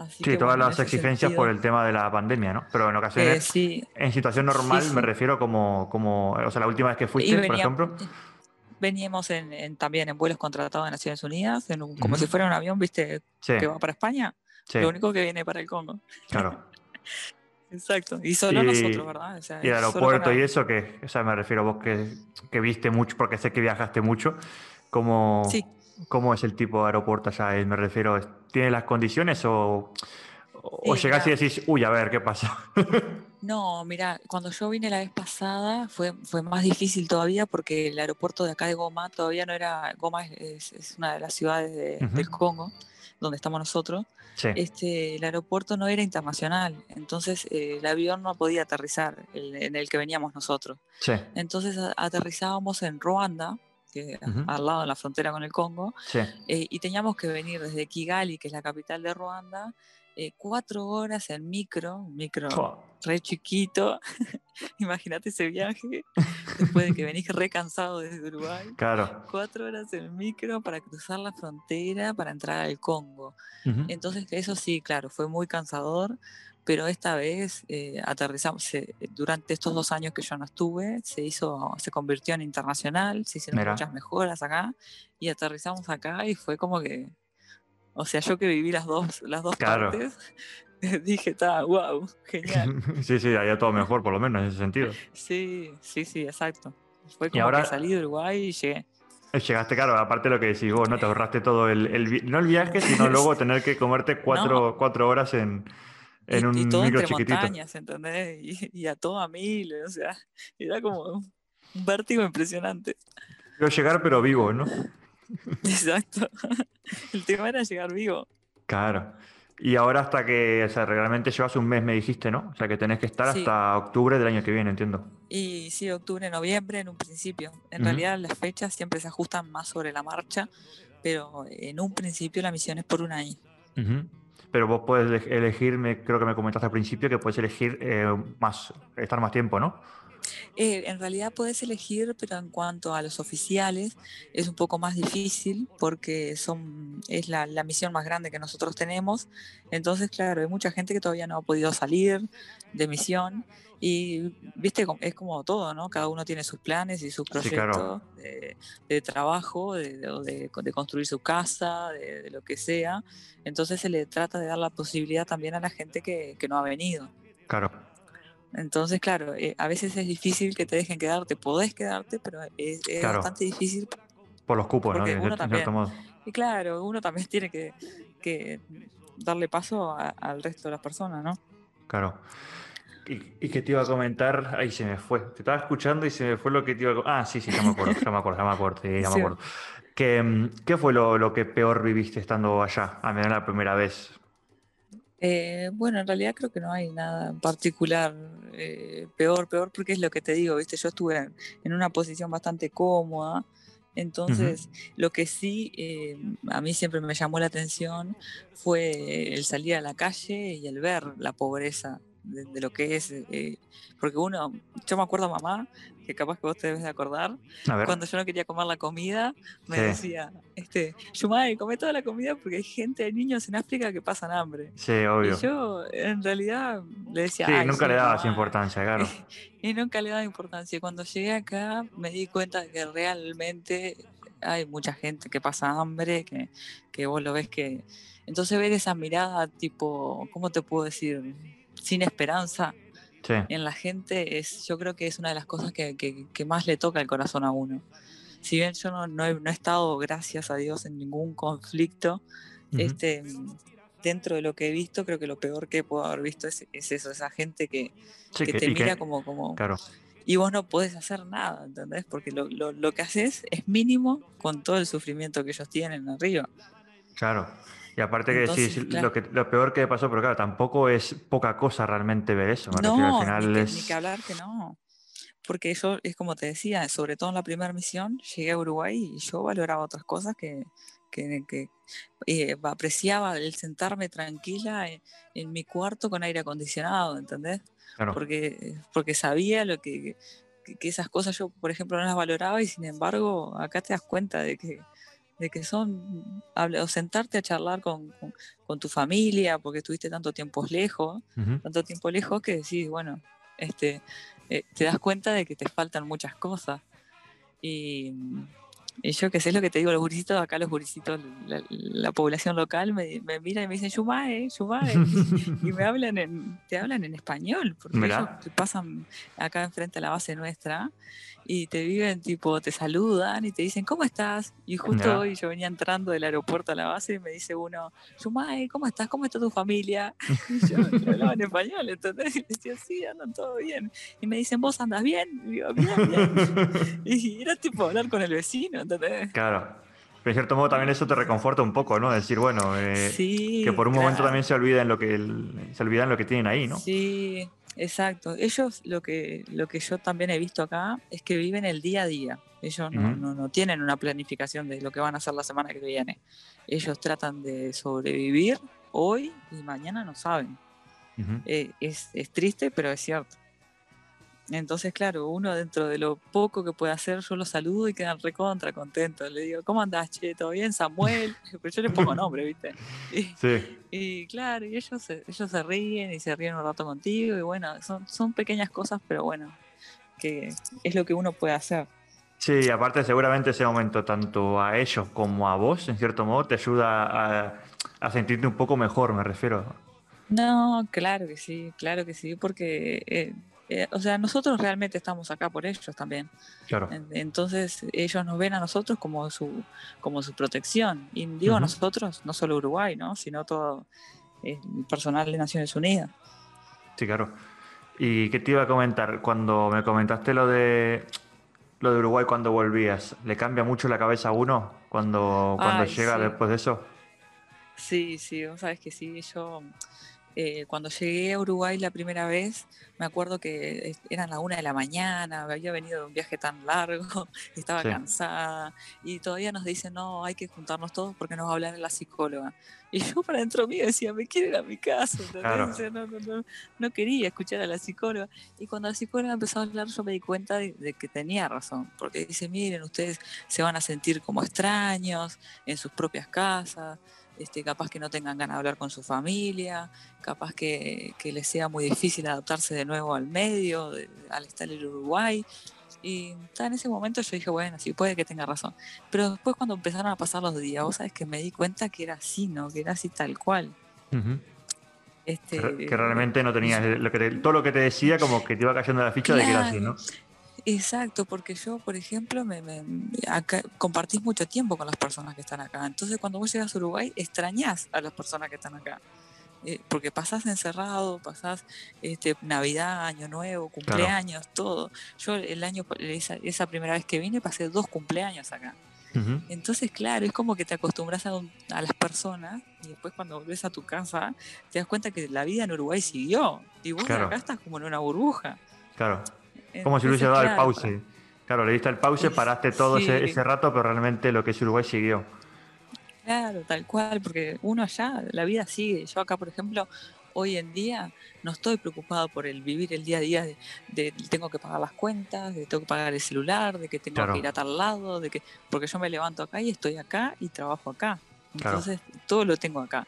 sí, todas las exigencias por el tema de la pandemia, ¿no? Pero en ocasiones, eh, en situación normal, me refiero como, como, o sea, la última vez que fuiste, por ejemplo. Veníamos en, también en vuelos contratados de Naciones Unidas, como si fuera un avión, ¿viste? Que va para España. Lo único que viene para el Congo. Claro. Exacto, y solo nosotros, ¿verdad? y el aeropuerto y eso, que, o sea, me refiero a vos que, que, viste mucho, porque sé que viajaste mucho, como, sí. ¿Cómo es el tipo de aeropuerto allá? Me refiero, ¿tiene las condiciones o, o llegás y decís, uy, a ver, ¿qué pasa? no, mira, cuando yo vine la vez pasada fue, fue más difícil todavía porque el aeropuerto de acá de Goma todavía no era, Goma es, una de las ciudades del Congo, donde estamos nosotros. Este, el aeropuerto no era internacional, entonces eh, el avión no podía aterrizar en el que veníamos nosotros. Entonces aterrizábamos en Ruanda, que al lado de la frontera con el Congo, eh, y teníamos que venir desde Kigali, que es la capital de Ruanda, eh, cuatro horas en micro, un micro re chiquito. Imagínate ese viaje, después de que venís re cansado desde Uruguay. Claro. Cuatro horas en micro para cruzar la frontera para entrar al Congo. Entonces, eso sí, claro, fue muy cansador, pero esta vez eh, aterrizamos, durante estos dos años que yo no estuve, se hizo, se convirtió en internacional, se hicieron muchas mejoras acá y aterrizamos acá y fue como que, o sea, yo que viví las dos, las dos partes, dije, está, wow, genial. sí, sí, había todo mejor por lo menos en ese sentido. Sí, sí, sí, exacto. Fue como ahora... que salí de Uruguay y llegué. Eh, llegaste, claro, aparte de lo que decís vos, ¿no? Te ahorraste todo el, no el viaje, sino luego tener que comerte cuatro, cuatro horas en, en un y todo entre montañas, ¿entendés? Y, a todo a mil, o sea, era como un vértigo impresionante. Quiero llegar pero vivo, ¿no? Exacto. El tema era llegar vivo. Claro. Y ahora hasta que, o sea, realmente llevas un mes, me dijiste, ¿no? O sea, que tenés que estar hasta octubre del año que viene, entiendo. Y sí, octubre, noviembre en un principio. En realidad las fechas siempre se ajustan más sobre la marcha, pero en un principio la misión es por un año pero vos puedes elegir, creo que me comentaste al principio, que puedes elegir eh, más, estar más tiempo, ¿no? Eh, en realidad puedes elegir, pero en cuanto a los oficiales es un poco más difícil porque son, es la, la, misión más grande que nosotros tenemos. Entonces, claro, hay mucha gente que todavía no ha podido salir de misión y, viste, es como todo, ¿no? Cada uno tiene sus planes y sus proyectos de, trabajo, de, de, construir su casa, de, lo que sea. Entonces se le trata de dar la posibilidad también a la gente que, que no ha venido. Claro. Entonces, claro, eh, a veces es difícil que te dejen quedarte, podés quedarte, pero es, bastante difícil. Por los cupos, ¿no? Uno también, y claro, uno también tiene que, darle paso al resto de las personas, ¿no? Claro. ¿Y, qué te iba a comentar? Ahí se me fue. Te estaba escuchando y se me fue lo que te iba a Ah, sí, sí, ya me acuerdo, ya me acuerdo, ya me acuerdo, ya me acuerdo. ¿Qué, mm, ¿Qué, fue lo, que peor viviste estando allá, a menos la primera vez? Eh, bueno, en realidad creo que no hay nada en particular eh, peor, peor, porque es lo que te digo, ¿viste? Yo estuve en, una posición bastante cómoda, entonces lo que sí eh, a mí siempre me llamó la atención fue el salir a la calle y el ver la pobreza de, lo que es, eh, porque uno, yo me acuerdo mamá, que capaz que vos te debes de acordar, cuando yo no quería comer la comida, me decía, este, Yumai, come toda la comida porque hay gente, hay niños en África que pasan hambre. Sí, obvio. Y yo en realidad le decía, sí, nunca le dabas importancia, claro. y nunca le daba importancia. Cuando llegué acá me di cuenta de que realmente hay mucha gente que pasa hambre, que, que vos lo ves que... Entonces ver esa mirada tipo, ¿cómo te puedo decir? Sin esperanza en la gente, es, yo creo que es una de las cosas que, que, más le toca el corazón a uno. Si bien yo no, no, he, no, he, estado, gracias a Dios, en ningún conflicto, este, dentro de lo que he visto, creo que lo peor que puedo haber visto es, es eso, esa gente que, que te mira como... como claro. Y vos no podés hacer nada, ¿entendés? Porque lo, lo, lo que haces es mínimo con todo el sufrimiento que ellos tienen arriba. Claro. Y aparte que sí, lo, que, lo peor que pasó, pero claro, tampoco es poca cosa realmente ver eso. no, ni, que, hablar que no. Porque yo, es como te decía, sobre todo en la primera misión, llegué a Uruguay y yo valoraba otras cosas que, que, eh, apreciaba el sentarme tranquila en, mi cuarto con aire acondicionado, ¿entendés? Porque, porque sabía lo que, que, esas cosas yo, por ejemplo, no las valoraba y sin embargo acá te das cuenta de que, de que son, o sentarte a charlar con, tu familia, porque estuviste tanto tiempo lejos, tanto tiempo lejos que decís, bueno, este, eh, te das cuenta de que te faltan muchas cosas. Y, y yo que sé lo que te digo, los gurisitos, acá los gurisitos, la, población local me, me, mira y me dicen Yumae, Yumae, y me hablan en, te hablan en español, porque ellos pasan acá enfrente a la base nuestra y te viven, tipo, te saludan y te dicen, ¿cómo estás? Y justo hoy yo venía entrando del aeropuerto a la base y me dice uno, Yumai, ¿cómo estás? ¿Cómo está tu familia? Y yo, hablaba en español, entonces Y le decía, sí, andan todo bien. Y me dicen, ¿vos andas bien? Y digo, bien, bien. Y era tipo hablar con el vecino, ¿entendés? Claro. Pero en cierto modo también eso te reconforta un poco, ¿no? Decir, bueno, eh, que por un momento también se olviden lo que se olvidan lo que tienen ahí, ¿no? Sí, Exacto. Ellos lo que, lo que yo también he visto acá es que viven el día a día. Ellos no, no, tienen una planificación de lo que van a hacer la semana que viene. Ellos tratan de sobrevivir hoy y mañana no saben. Eh, es, es triste, pero es cierto. Entonces, claro, uno dentro de lo poco que puede hacer, yo lo saludo y quedan recontra contentos. Le digo, ¿cómo andás, che? ¿Todo bien, Samuel? Pero yo le pongo nombre, ¿viste? Y, sí. Y claro, y ellos se, ellos se ríen y se ríen un rato contigo. Y bueno, son, son pequeñas cosas, pero bueno, que es lo que uno puede hacer. Sí, aparte seguramente ese momento, tanto a ellos como a vos, en cierto modo, te ayuda a, a sentirte un poco mejor, me refiero. No, claro que sí, claro que sí, porque eh, eh, o sea, nosotros realmente estamos acá por ellos también. Claro. Entonces, ellos nos ven a nosotros como su, como su protección. Y digo nosotros, no solo Uruguay, ¿no? Sino todo eh, el personal de Naciones Unidas. Sí, claro. ¿Y qué te iba a comentar? Cuando me comentaste lo de lo de Uruguay cuando volvías, ¿le cambia mucho la cabeza a uno cuando, cuando llega después de eso? Sí, sí, vos sabes que sí, yo eh, cuando llegué a Uruguay la primera vez, me acuerdo que eran la una de la mañana, había venido de un viaje tan largo, estaba cansada y todavía nos dicen, no, hay que juntarnos todos porque nos va a hablar la psicóloga. Y yo para dentro mío decía, me quiero ir a mi casa, no, quería escuchar a la psicóloga. Y cuando la psicóloga empezó a hablar, yo me di cuenta de que tenía razón, porque dice, miren, ustedes se van a sentir como extraños en sus propias casas este, capaz que no tengan ganas de hablar con su familia, capaz que, les sea muy difícil adaptarse de nuevo al medio, al estar en Uruguay. Y en ese momento yo dije, bueno, sí, puede que tenga razón. Pero después cuando empezaron a pasar los días, vos sabes que me di cuenta que era así, ¿no? Que era así tal cual. este, que, realmente no tenías lo que todo lo que te decía como que te iba cayendo la ficha de que era así, ¿no? Exacto, porque yo, por ejemplo, me, compartís mucho tiempo con las personas que están acá. Entonces, cuando vos llegas a Uruguay, extrañás a las personas que están acá. eh, porque pasás encerrado, pasás este, Navidad, Año Nuevo, cumpleaños, todo. Yo el año, esa, esa, primera vez que vine, pasé dos cumpleaños acá. Entonces, claro, es como que te acostumbras a, a, las personas y después cuando volvés a tu casa te das cuenta que la vida en Uruguay siguió y vos acá estás como en una burbuja. Claro, como si hubiese dado el pause. Claro, le diste el pause, paraste todo ese, ese rato, pero realmente lo que es Uruguay siguió. Claro, tal cual, porque uno allá, la vida sigue. Yo acá, por ejemplo, hoy en día no estoy preocupado por el vivir el día a día de, tengo que pagar las cuentas, de tengo que pagar el celular, de que tengo que ir a tal lado, de que porque yo me levanto acá y estoy acá y trabajo acá. Entonces, todo lo tengo acá.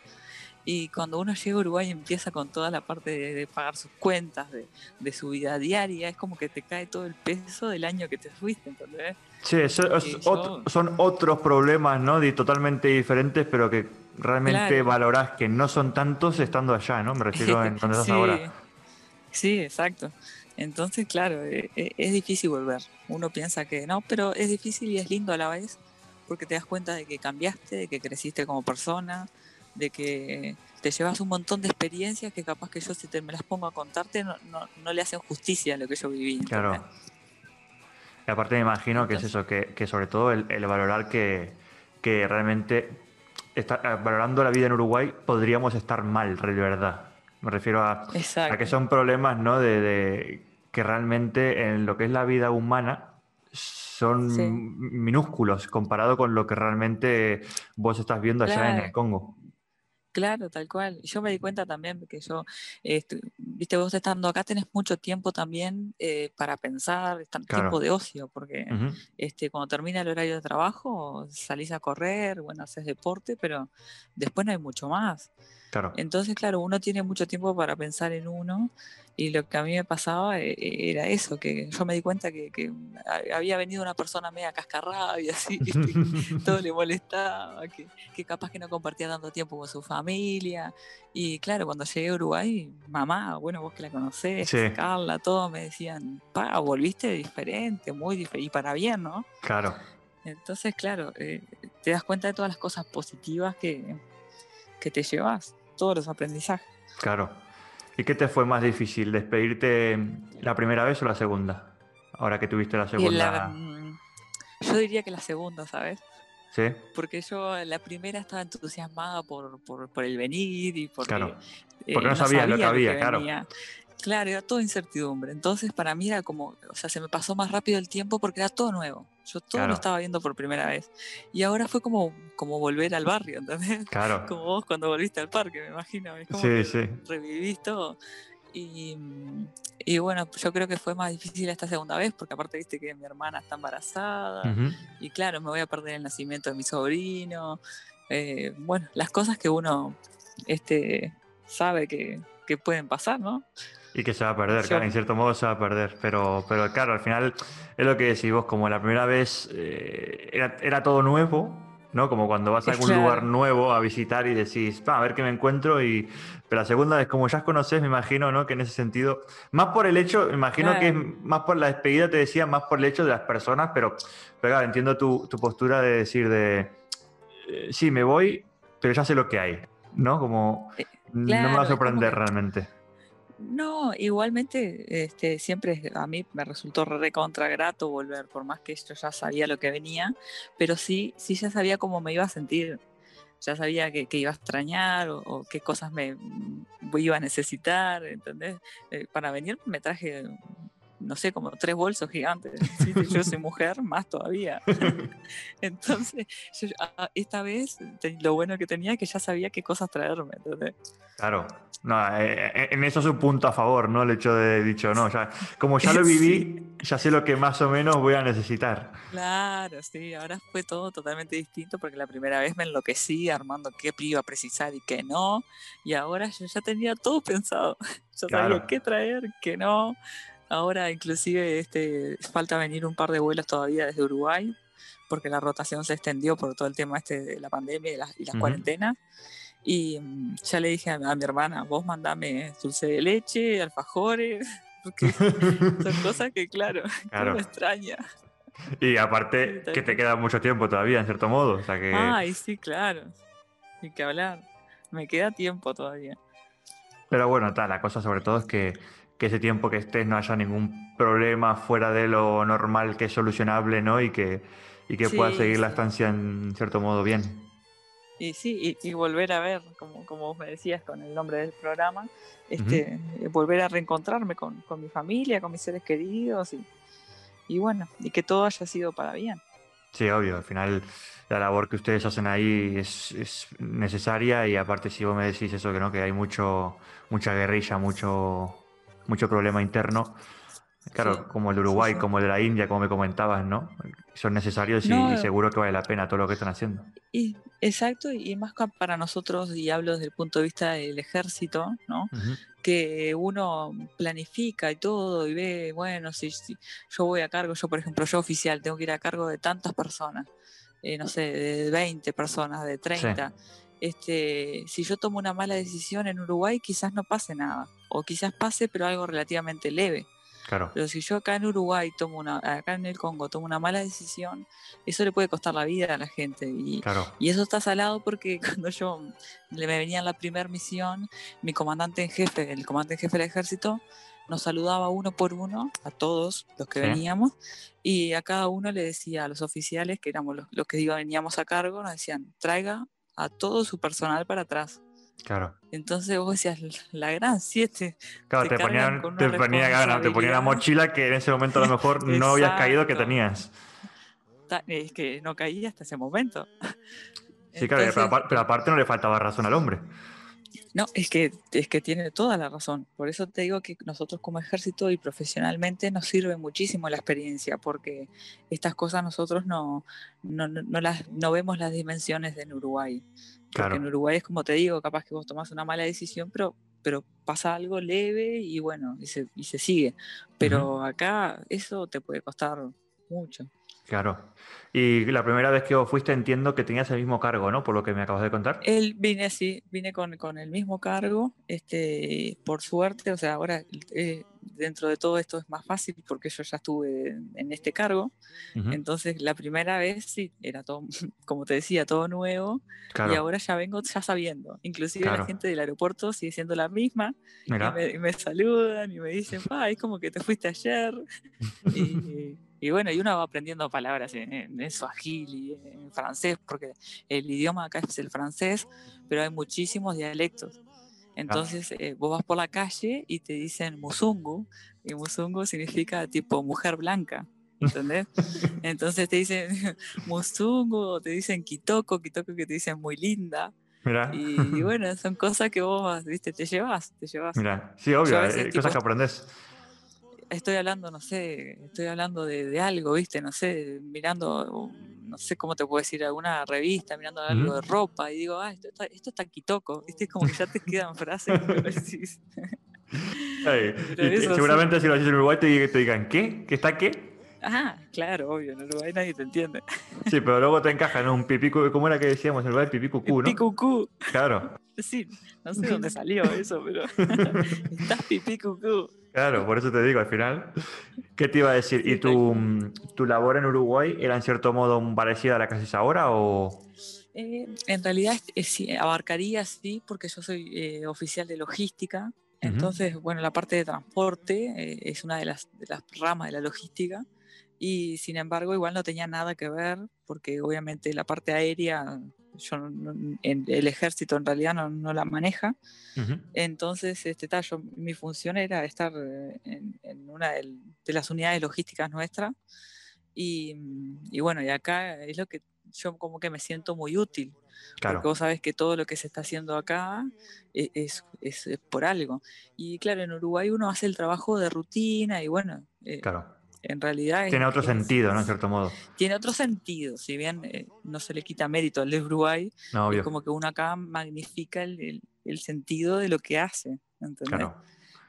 Y cuando uno llega a Uruguay y empieza con toda la parte de, pagar sus cuentas, de, su vida diaria, es como que te cae todo el peso del año que te fuiste, ¿entendés? Sí, son otros problemas, ¿no? totalmente diferentes, pero que realmente valorás que no son tantos estando allá, ¿no? Me refiero en donde estás ahora. Sí, exacto. Entonces, claro, e, e, es difícil volver. Uno piensa que no, pero es difícil y es lindo a la vez, porque te das cuenta de que cambiaste, de que creciste como persona, de que te llevas un montón de experiencias que capaz que yo si te me las pongo a contarte no, no, le hacen justicia a lo que yo viví. Claro. Y aparte me imagino que es eso, que, que sobre todo el, valorar que, que realmente está, eh, valorando la vida en Uruguay podríamos estar mal, de verdad. Me refiero a, a que son problemas ¿no? De, de, que realmente en lo que es la vida humana son minúsculos comparado con lo que realmente vos estás viendo allá en el Congo. Claro, tal cual. Yo me di cuenta también que yo, este, viste, vos estando acá tenés mucho tiempo también eh, para pensar, tiempo de ocio, porque este, cuando termina el horario de trabajo salís a correr, bueno, haces deporte, pero después no hay mucho más. Entonces, claro, uno tiene mucho tiempo para pensar en uno y lo que a mí me pasaba eh, eh, era eso, que yo me di cuenta que, había venido una persona media cascarrada y así, todo le molestaba, que, capaz que no compartía tanto tiempo con su familia. Y claro, cuando llegué a Uruguay, mamá, bueno, vos que la conocés, Carla, todos me decían, pa, volviste diferente, muy diferente, y para bien, ¿no? Claro. Entonces, claro, eh, te das cuenta de todas las cosas positivas que, que te llevas todos los aprendizajes. Claro. ¿Y qué te fue más difícil, despedirte la primera vez o la segunda? Ahora que tuviste la segunda. Mm, yo diría que la segunda, ¿sabes? Sí. Porque yo la primera estaba entusiasmada por, por, el venir y porque, claro. Eh, porque no, sabía lo que había, claro. Claro, era todo incertidumbre. Entonces, para mí era como, o sea, se me pasó más rápido el tiempo porque era todo nuevo. Yo todo lo estaba viendo por primera vez. Y ahora fue como, como volver al barrio, ¿entendés? Claro. Como vos cuando volviste al parque, me imagino. sí, sí. Revivís todo. Y, y, bueno, yo creo que fue más difícil esta segunda vez porque aparte viste que mi hermana está embarazada. Y claro, me voy a perder el nacimiento de mi sobrino. Eh, bueno, las cosas que uno este, sabe que, que pueden pasar, ¿no? Y que se va a perder, claro, en cierto modo se va a perder. Pero, pero claro, al final es lo que decís vos, como la primera vez eh, era, todo nuevo, ¿no? Como cuando vas a algún lugar nuevo a visitar y decís, a ver qué me encuentro. Y... Pero la segunda vez, como ya conoces, me imagino, ¿no? Que en ese sentido, más por el hecho, me imagino que es más por la despedida, te decía, más por el hecho de las personas, pero, pero claro, entiendo tu, postura de decir de, eh, sí, me voy, pero ya sé lo que hay, ¿no? Como eh, no me va a sorprender realmente. No, igualmente, este, siempre a mí me resultó recontra grato volver, por más que yo ya sabía lo que venía, pero sí, sí ya sabía cómo me iba a sentir, ya sabía que, iba a extrañar o, qué cosas me, iba a necesitar, ¿entendés? Eh, para venir me traje no sé, como tres bolsos gigantes. yo soy mujer, más todavía. Entonces, ah, esta vez lo bueno que tenía es que ya sabía qué cosas traerme. Claro. No, eh, eh, en eso es un punto a favor, ¿no? El hecho de dicho, no, ya, como ya lo viví, ya sé lo que más o menos voy a necesitar. Claro, sí, ahora fue todo totalmente distinto porque la primera vez me enloquecí armando qué iba a precisar y qué no, y ahora yo ya tenía todo pensado, ya sabía qué traer, qué no, Ahora inclusive este, falta venir un par de vuelos todavía desde Uruguay, porque la rotación se extendió por todo el tema este de la pandemia y las, cuarentenas. Y mm, ya le dije a, mi hermana, vos mandame dulce de leche, alfajores, porque son cosas que, claro, claro. me extraña. Y aparte que te queda mucho tiempo todavía, en cierto modo. O sea que... Ay, sí, claro. Hay que hablar. Me queda tiempo todavía. Pero bueno, tal, la cosa sobre todo es que, ese tiempo que estés no haya ningún problema fuera de lo normal que es solucionable, ¿no? Y que, y que puedas seguir la estancia en cierto modo bien. Y sí, y, volver a ver, como, como vos me decías con el nombre del programa, este, volver a reencontrarme con, con, mi familia, con mis seres queridos y, y bueno, y que todo haya sido para bien. Sí, obvio, al final la labor que ustedes hacen ahí es, necesaria y aparte si vos me decís eso que no, que hay mucho, mucha guerrilla, mucho, mucho problema interno, claro, como el de Uruguay, como el de la India, como me comentabas, ¿no? Son necesarios y, seguro que vale la pena todo lo que están haciendo. Y, exacto, y más para nosotros, y hablo desde el punto de vista del ejército, ¿no? Que uno planifica y todo y ve, bueno, si, si yo voy a cargo, yo por ejemplo, yo oficial, tengo que ir a cargo de tantas personas eh, no sé, de 20 personas, de 30. Este, si yo tomo una mala decisión en Uruguay, quizás no pase nada. O quizás pase, pero algo relativamente leve. Claro. Pero si yo acá en Uruguay tomo una, acá en el Congo tomo una mala decisión, eso le puede costar la vida a la gente. Y, y eso está salado porque cuando yo me venía en la primera misión, mi comandante en jefe, el comandante en jefe del ejército, nos saludaba uno por uno a todos los que veníamos y a cada uno le decía a los oficiales, que éramos los, que veníamos a cargo, nos decían, traiga a todo su personal para atrás. Claro. Entonces vos decías, la gran siete. Claro, te, ponían, te, ponía, te ponía la mochila que en ese momento a lo mejor no habías caído que tenías. Es que no caía hasta ese momento. Sí, claro, pero aparte no le faltaba razón al hombre. No, es que, es que tiene toda la razón. Por eso te digo que nosotros como ejército y profesionalmente nos sirve muchísimo la experiencia, porque estas cosas nosotros no, no, no, las, no vemos las dimensiones de en Uruguay. Porque en Uruguay es como te digo, capaz que vos tomás una mala decisión, pero, pero pasa algo leve y bueno, y se, y se sigue. Pero acá eso te puede costar mucho. Claro. Y la primera vez que fuiste entiendo que tenías el mismo cargo, ¿no? Por lo que me acabas de contar. Él vine, sí, vine con, el mismo cargo. Este, por suerte, o sea, ahora eh, dentro de todo esto es más fácil porque yo ya estuve en este cargo. Entonces, la primera vez sí, era todo, como te decía, todo nuevo. Y ahora ya vengo ya sabiendo. Inclusive la gente del aeropuerto sigue siendo la misma. Y me, me, saludan y me dicen, pa, es como que te fuiste ayer. y y bueno, y uno va aprendiendo palabras en, en, y en francés, porque el idioma acá es el francés, pero hay muchísimos dialectos. Entonces eh, vos vas por la calle y te dicen musungu, y musungu significa tipo mujer blanca. ¿Entendés? Entonces te dicen musungu, te dicen kitoko, kitoko que te dicen muy linda. Y, bueno, son cosas que vos, viste, te llevas, te llevas. Mira, sí, obvio, eh, cosas que aprendes estoy hablando, no sé, estoy hablando de, algo, ¿viste? No sé, mirando, no sé cómo te puedo decir, alguna revista, mirando algo de ropa, y digo, ah, esto está, esto está quitoco, ¿viste? Como que ya te quedan frases que decís. seguramente si lo haces en Uruguay te, te digan, ¿qué? ¿Qué está qué? Ajá, claro, obvio, en Uruguay nadie te entiende. Sí, pero luego te encaja, ¿no? Un pipí, ¿cómo era que decíamos en Uruguay? Pipí cucú, ¿no? Pipí cucú. Claro. Sí, no sé dónde salió eso, pero estás pipí cucú. Claro, por eso te digo, al final, ¿qué te iba a decir? ¿Y tu, tu labor en Uruguay era en cierto modo parecida a la que haces ahora o...? Eh, en realidad abarcaría, sí, porque yo soy eh, oficial de logística, entonces, bueno, la parte de transporte eh, es una de las, de las ramas de la logística y sin embargo igual no tenía nada que ver porque obviamente la parte aérea yo en, el ejército en realidad no, no la maneja. Entonces este yo, mi función era estar eh, en, una de, las unidades logísticas nuestras y, y, bueno y acá es lo que yo como que me siento muy útil claro. porque vos sabes que todo lo que se está haciendo acá e, es, es, es, por algo. Y claro en Uruguay uno hace el trabajo de rutina y bueno eh, claro en realidad... Tiene otro sentido, ¿no? En cierto modo. Tiene otro sentido, si bien eh, no se le quita mérito al de Uruguay, es como que uno acá magnifica el, sentido de lo que hace, ¿entendés?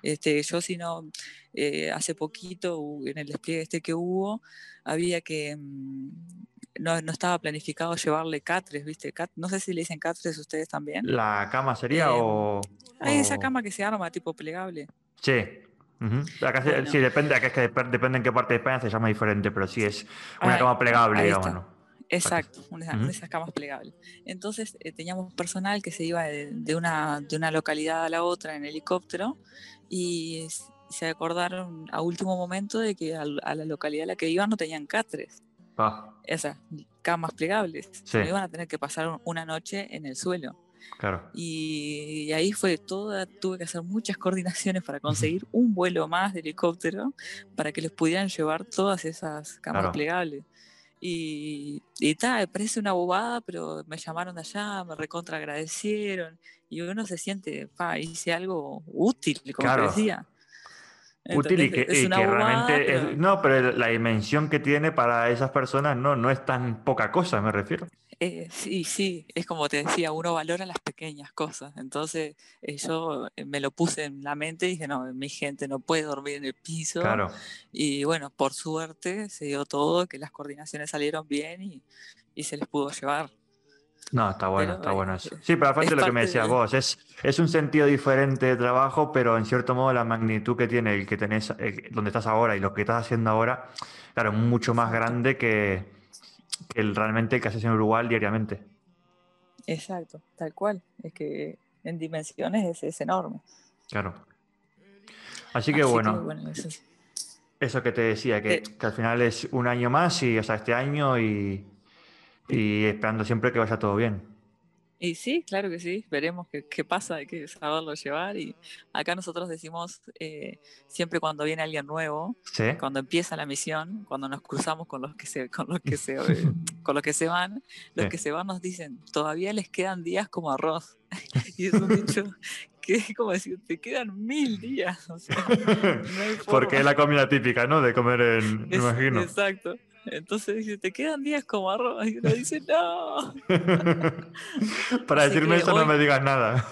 Este, yo si no, eh, hace poquito en el despliegue este que hubo, había que... Mm, no, estaba planificado llevarle catres, ¿viste? no sé si le dicen catres ustedes también. ¿La cama sería eh, o, Hay esa cama que se arma tipo plegable. Sí, sí, depende, acá es que depende en qué parte de España se llama diferente, pero sí es una cama plegable, digamos. Exacto, una, de esas camas plegables. Entonces eh, teníamos personal que se iba de, una, de una localidad a la otra en helicóptero y se acordaron a último momento de que a, la localidad a la que iban no tenían catres. Ah. Esas camas plegables. Se iban a tener que pasar una noche en el suelo. Claro. Y, ahí fue todo, tuve que hacer muchas coordinaciones para conseguir un vuelo más de helicóptero para que les pudieran llevar todas esas camas plegables. Y, y tal, parece una bobada, pero me llamaron de allá, me recontra agradecieron y uno se siente, pa, hice algo útil, como decía. útil y que, realmente no, pero la dimensión que tiene para esas personas no, no es tan poca cosa, me refiero. Eh, sí, sí, es como te decía, uno valora las pequeñas cosas. Entonces eh, yo eh, me lo puse en la mente y dije, no, mi gente no puede dormir en el piso. Claro. Y bueno, por suerte se dio todo, que las coordinaciones salieron bien y, y se les pudo llevar. No, está bueno, está bueno eso. Sí, pero aparte de lo que me decías vos, es, es un sentido diferente de trabajo, pero en cierto modo la magnitud que tiene el que tenés, donde estás ahora y lo que estás haciendo ahora, claro, es mucho más grande que que el, realmente que haces en Uruguay diariamente. Exacto, tal cual. Es que en dimensiones es, enorme. Claro. Así que bueno. eso, que te decía, que, que, al final es un año más y, o sea, este año y, y esperando siempre que vaya todo bien. Y sí, claro que sí, veremos qué, pasa, hay que saberlo llevar. Y acá nosotros decimos, eh, siempre cuando viene alguien nuevo, cuando empieza la misión, cuando nos cruzamos con los que se, con los que se, con los que se van, los que se van nos dicen, todavía les quedan días como arroz. y es un dicho que es como decir, te quedan mil días. Porque es la comida típica, ¿no? De comer en, me imagino. Exacto. Entonces dice, te quedan días como arroz. Y uno dice, no. Para decirme eso no me digas nada.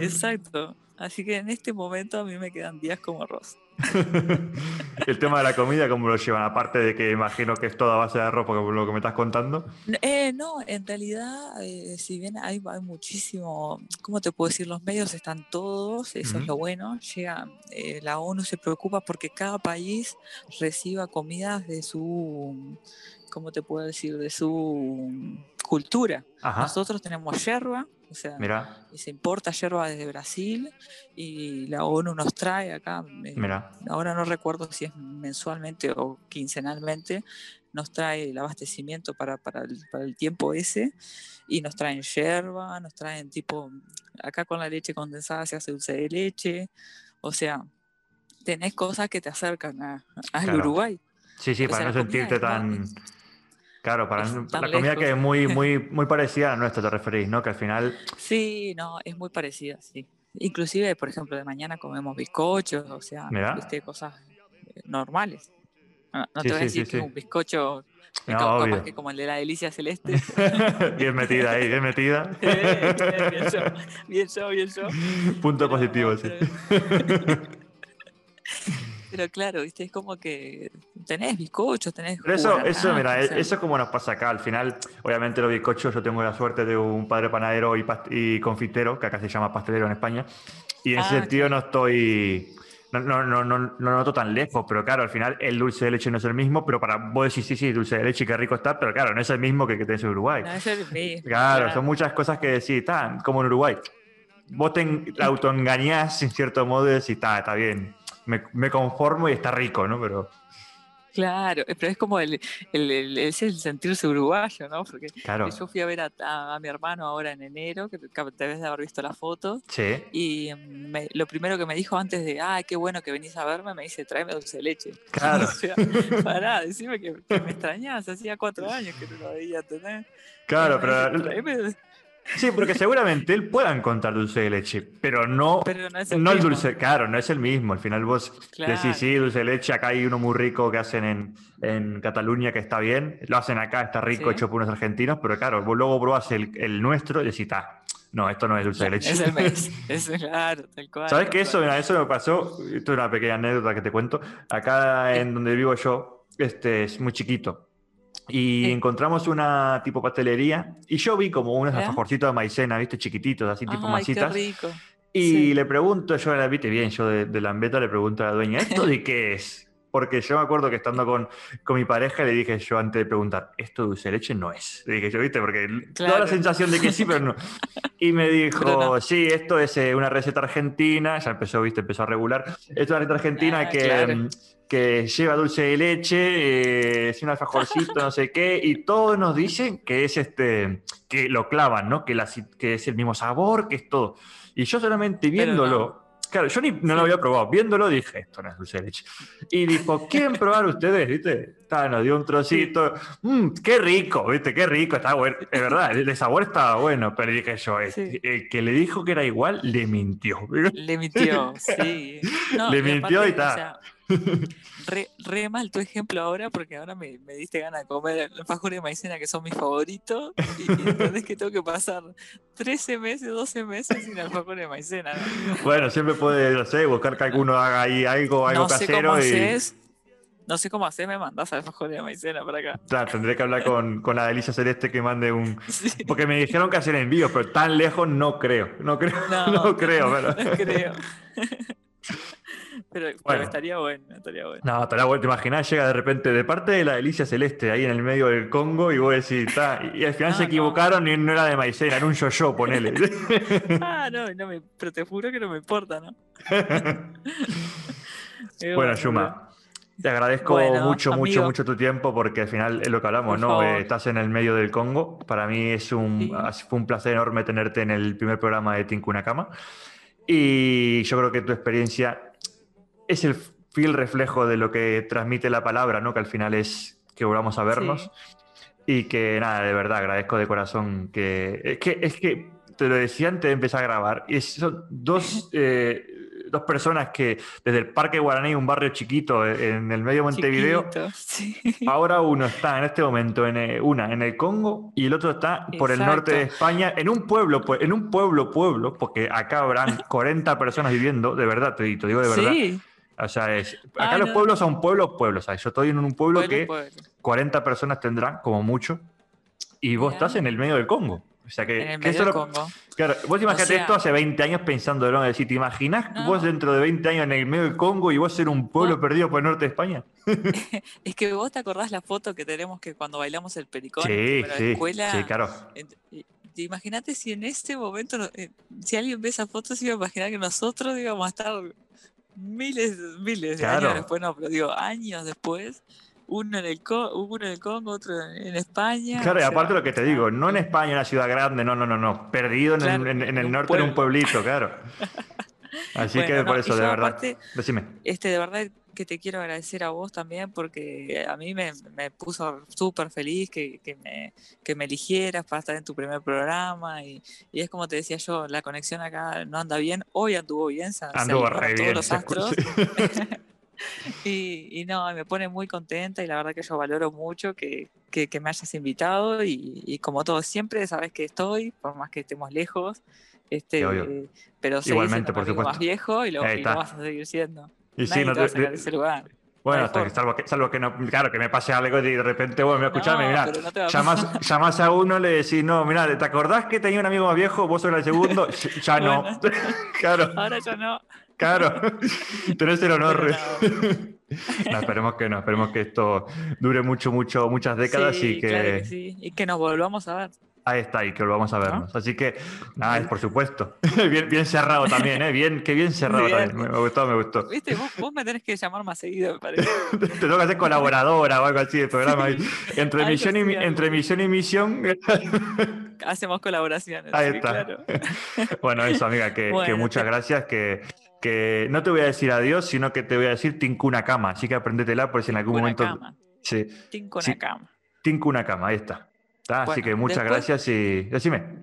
Exacto. Así que en este momento a mí me quedan días como arroz. el tema de la comida, ¿cómo lo llevan? Aparte de que imagino que es toda base de arroz, por lo que me estás contando. Eh, no, en realidad, eh, si bien hay, muchísimo, ¿cómo te puedo decir? Los medios están todos, eso es lo bueno. Llega, eh, la ONU se preocupa porque cada país reciba comidas de su, ¿cómo te puedo decir? De su cultura. Nosotros tenemos yerba, o sea, se importa yerba desde Brasil y la ONU nos trae acá, eh, ahora no recuerdo si es mensualmente o quincenalmente, nos trae el abastecimiento para, para, el, tiempo ese y nos traen yerba, nos traen tipo, acá con la leche condensada se hace dulce de leche, o sea, tenés cosas que te acercan al Uruguay. Sí, sí, para no sentirte tan... Claro, para la comida que es muy, muy, muy parecida a nuestra, te referís, ¿no? Que al final. Sí, no, es muy parecida, sí. Inclusive, por ejemplo, de mañana comemos bizcochos, o sea, ¿viste? cosas eh, normales. No, te voy a decir que un bizcocho no, que como el de la delicia celeste. bien metida ahí, bien metida. bien yo, bien yo, bien yo. Punto positivo, sí. Pero claro, viste, es como que tenés bizcochos, tenés. Pero eso, eso, mira, eso es como nos pasa acá. Al final, obviamente, los bizcochos, yo tengo la suerte de un padre panadero y, confitero, que acá se llama pastelero en España. Y en ese ah, sentido no estoy. No, no, no, no, no noto tan lejos, pero claro, al final el dulce de leche no es el mismo, pero para vos decís, sí, sí, dulce de leche, qué rico está, pero claro, no es el mismo que que tenés en Uruguay. No es el mismo. Claro, son muchas cosas que decís, está, como en Uruguay. Vos te autoengañás en cierto modo y decís, está, está bien, me, conformo y está rico, ¿no? Pero... Claro, pero es como el, el, el, sentirse uruguayo, ¿no? Porque yo fui a ver a, mi hermano ahora en enero, que debes de haber visto la foto. Sí. Y lo primero que me dijo antes de, ay, qué bueno que venís a verme, me dice, tráeme dulce de leche. Claro. o sea, pará, decime que, me extrañas, hacía cuatro años que no lo veía tener. Claro, pero. Sí, porque seguramente él pueda encontrar dulce de leche, pero no, no, el, dulce, claro, no es el mismo. Al final vos decís, sí, dulce de leche, acá hay uno muy rico que hacen en, en Cataluña que está bien, lo hacen acá, está rico, hecho por unos argentinos, pero claro, vos luego probás el, el nuestro y decís, ah, no, esto no es dulce de leche. Es el mes, es claro, tal cual. ¿Sabes qué? Eso, eso me pasó, esto es una pequeña anécdota que te cuento, acá en donde vivo yo, este es muy chiquito. Y encontramos una tipo pastelería y yo vi como unos alfajorcitos de maicena, ¿viste? Chiquititos, así tipo Ay, masitas. Qué rico. Y le pregunto, yo la viste bien, yo de, de Lambeta le pregunto a la dueña, ¿esto de qué es? porque yo me acuerdo que estando con, con mi pareja le dije yo antes de preguntar, esto dulce de leche no es. Le dije yo, ¿viste? Porque toda la sensación de que sí, pero no. Y me dijo, sí, esto es eh, una receta argentina, ya empezó, ¿viste? Empezó a regular. Esto es una receta argentina ah, que... Mm, que lleva dulce de leche, eh, es un alfajorcito, no sé qué, y todos nos dicen que es este, que lo clavan, ¿no? Que, la, que es el mismo sabor, que es todo. Y yo solamente viéndolo, claro, yo ni, no lo había probado, viéndolo dije, esto no es dulce de leche. Y dijo, ¿quieren probar ustedes? ¿Viste? nos dio un trocito, mmm, qué rico, ¿viste? Qué rico, está bueno. Es verdad, el, sabor estaba bueno, pero dije yo, el que le dijo que era igual, le mintió. Le mintió, sí. le mintió y está. Re, mal tu ejemplo ahora porque ahora me, diste ganas de comer los fajores de maicena que son mis favoritos y, entendés que tengo que pasar 13 meses, 12 meses sin alfajores de maicena. Bueno, siempre puede, no sé, buscar que alguno haga ahí algo, algo casero y... No sé cómo hacer, me mandas alfajores de maicena para acá. Claro, tendré que hablar con, con la delicia celeste que mande un. Porque me dijeron que hacer envíos, pero tan lejos no creo. No creo. No, creo. No creo. Pero, estaría bueno, estaría bueno. No, estaría bueno. Te imaginas, llega de repente de parte de la delicia celeste ahí en el medio del Congo y vos decís, está. Y al final se equivocaron y no era de maicena, era un yo-yo, ponele. ah, no, no me, pero te juro que no me importa, ¿no? bueno, Yuma. Te agradezco mucho, mucho, mucho tu tiempo porque al final es lo que hablamos, ¿no? Eh, estás en el medio del Congo. Para mí es un, fue un placer enorme tenerte en el primer programa de Tinkuna Cama. Y yo creo que tu experiencia es el fiel reflejo de lo que transmite la palabra, ¿no? Que al final es que volvamos a vernos. Y que nada, de verdad, agradezco de corazón que. Es que, es que te lo decía antes de empezar a grabar. Y son dos, eh, dos personas que desde el Parque Guaraní, un barrio chiquito en el medio de Montevideo, ahora uno está en este momento en eh, una en el Congo y el otro está por el norte de España, en un pueblo, pues, en un pueblo, pueblo, porque acá habrán 40 personas viviendo, de verdad, te digo, de verdad. Sí o sea, es, acá ah, los pueblos son pueblos, pueblos. yo estoy en un pueblo, que 40 personas tendrán, como mucho, y vos estás en el medio del Congo. O sea que, en el medio del Congo. Claro, vos imaginate esto hace 20 años pensando, ¿no? decir, ¿te imaginas vos dentro de 20 años en el medio del Congo y vos ser un pueblo perdido por el norte de España? es que vos te acordás la foto que tenemos que cuando bailamos el pericón sí, la sí, escuela. Sí, claro. Imagínate si en este momento, eh, si alguien ve esa foto, se iba a imaginar que nosotros íbamos a estar miles, miles de años después, no, pero digo, años después, uno en el, uno en el Congo, otro en España. Claro, y aparte lo que te digo, no en España, en una ciudad grande, no, no, no, no, perdido en, el, en, el norte en un pueblito, claro. Así que por eso, de verdad. decime. Este, de verdad, que te quiero agradecer a vos también porque a mí me, puso súper feliz que, me, que me eligieras para estar en tu primer programa y, es como te decía yo, la conexión acá no anda bien, hoy anduvo bien, anduvo re todos los astros. y, no, me pone muy contenta y la verdad que yo valoro mucho que, me hayas invitado y, como todo siempre, sabes que estoy, por más que estemos lejos. Este, pero Igualmente, por supuesto. más viejo y lo, y lo vas a seguir siendo. Y sí, no te, ese lugar. Bueno, salvo que, salvo que no, claro, que me pase algo y de repente, bueno, escuchame, mira, llamas, a uno, le decís, no, mira, ¿te acordás que tenía un amigo más viejo? Vos sos el segundo, ya no. claro. Ahora ya no. Claro, tenés el honor. No, esperemos que no, esperemos que esto dure mucho, mucho, muchas décadas y que... sí. Y que nos volvamos a ver. Ahí está, y que volvamos a vernos. Así que, nada, es por supuesto. bien, bien cerrado también, ¿eh? Bien, que bien cerrado también. Me, gustó, me gustó. Viste, vos, me tenés que llamar más seguido, me parece. Te tengo que hacer colaboradora o algo así de programa. Entre, misión y, entre misión y misión. Hacemos colaboraciones. Ahí está. bueno, eso, amiga, que, que muchas gracias. Que, que no te voy a decir adiós, sino que te voy a decir Tincuna Cama. Así que aprendetela por si en algún momento. Cama. Sí. Tincuna Cama. Tincuna Cama, ahí está así que muchas gracias y decime.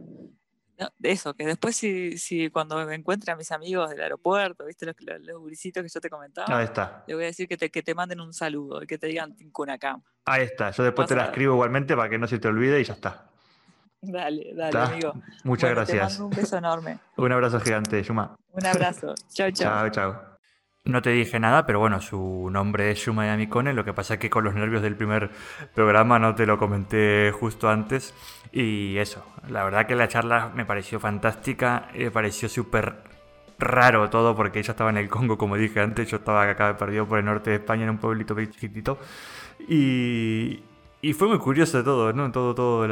eso, que después si, si cuando me encuentre a mis amigos del aeropuerto, viste los, los, gurisitos que yo te comentaba, Ahí está. le voy a decir que te, que te manden un saludo y que te digan Tincunacam. Ahí está, yo después te la escribo igualmente para que no se te olvide y ya está. Dale, dale, amigo. Muchas gracias. un beso enorme. un abrazo gigante, Yuma. Un abrazo. Chao, chao. Chao, chao. No te dije nada, pero bueno, su nombre es Shuma Yamikone. Lo que pasa es que con los nervios del primer programa no te lo comenté justo antes. Y eso, la verdad que la charla me pareció fantástica, me pareció súper raro todo porque ella estaba en el Congo, como dije antes, yo estaba acá perdido por el norte de España en un pueblito chiquitito. Y, fue muy curioso todo, ¿no? Todo, todo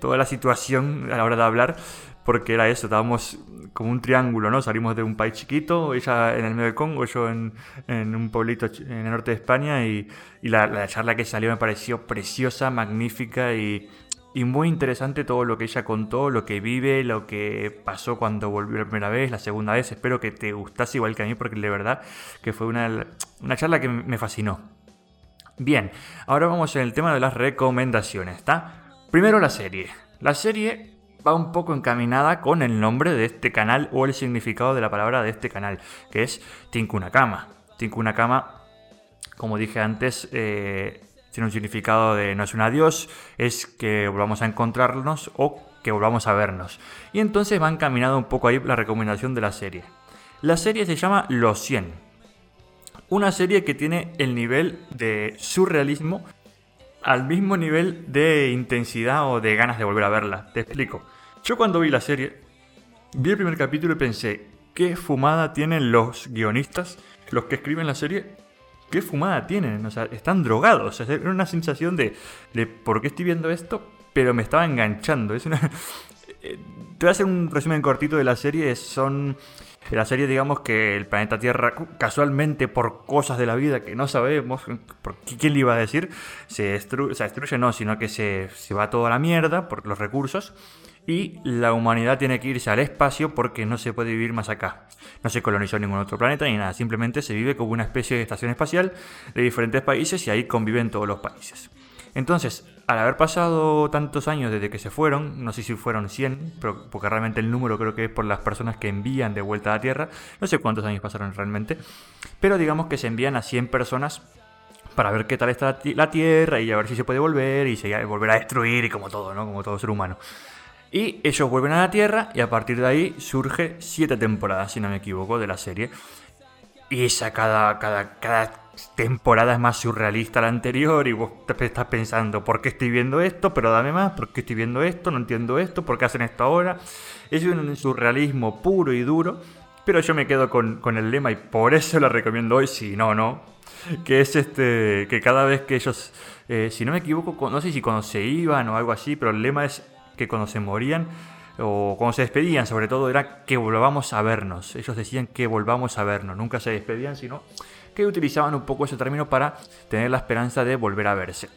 toda la situación a la hora de hablar, porque era eso, estábamos como un triángulo, ¿no? Salimos de un país chiquito, ella en el medio del Congo, yo en, un pueblito en el norte de España, y, la, la, charla que salió me pareció preciosa, magnífica y, y muy interesante todo lo que ella contó, lo que vive, lo que pasó cuando volvió la primera vez, la segunda vez. Espero que te gustase igual que a mí, porque de verdad que fue una, una charla que me fascinó. Bien, ahora vamos en el tema de las recomendaciones, ¿está? Primero la serie. La serie va un poco encaminada con el nombre de este canal o el significado de la palabra de este canal, que es Tinkunakama. Tinkunakama, como dije antes, eh, tiene un significado de no es un adiós, es que volvamos a encontrarnos o que volvamos a vernos. Y entonces va encaminada un poco ahí la recomendación de la serie. La serie se llama Los 100. Una serie que tiene el nivel de surrealismo al mismo nivel de intensidad o de ganas de volver a verla. Te explico. Yo cuando vi la serie, vi el primer capítulo y pensé, ¿qué fumada tienen los guionistas, los que escriben la serie? ¿Qué fumada tienen? O sea, están drogados. O sea, era una sensación de, de ¿por qué estoy viendo esto? Pero me estaba enganchando. Es una... Eh, te voy a hacer un resumen cortito de la serie. Son la serie, digamos que el planeta Tierra, casualmente por cosas de la vida que no sabemos, por quién le iba a decir, se se destruye no, sino que se, se va toda la mierda por los recursos y la humanidad tiene que irse al espacio porque no se puede vivir más acá. No se colonizó ningún otro planeta ni nada, simplemente se vive como una especie de estación espacial de diferentes países y ahí conviven todos los países. Entonces, al haber pasado tantos años desde que se fueron, no sé si fueron 100, pero porque realmente el número creo que es por las personas que envían de vuelta a la Tierra, no sé cuántos años pasaron realmente, pero digamos que se envían a 100 personas para ver qué tal está la Tierra y a ver si se puede volver y se volver a destruir y como todo, ¿no? Como todo ser humano. Y ellos vuelven a la Tierra y a partir de ahí surge siete temporadas, si no me equivoco, de la serie. Y esa cada, cada, cada temporada es más surrealista a la anterior y vos te estás pensando, ¿por qué estoy viendo esto? Pero dame más, ¿por qué estoy viendo esto? No entiendo esto, ¿por qué hacen esto ahora? Es un surrealismo puro y duro, pero yo me quedo con, el lema y por eso la recomiendo hoy, si no, no. Que es este, que cada vez que ellos, eh, si no me equivoco, no sé si cuando se iban o algo así, pero el lema es que cuando se morían o cuando se despedían sobre todo era que volvamos a vernos. Ellos decían que volvamos a vernos, nunca se despedían, sino que utilizaban un poco ese término para tener la esperanza de volver a verse.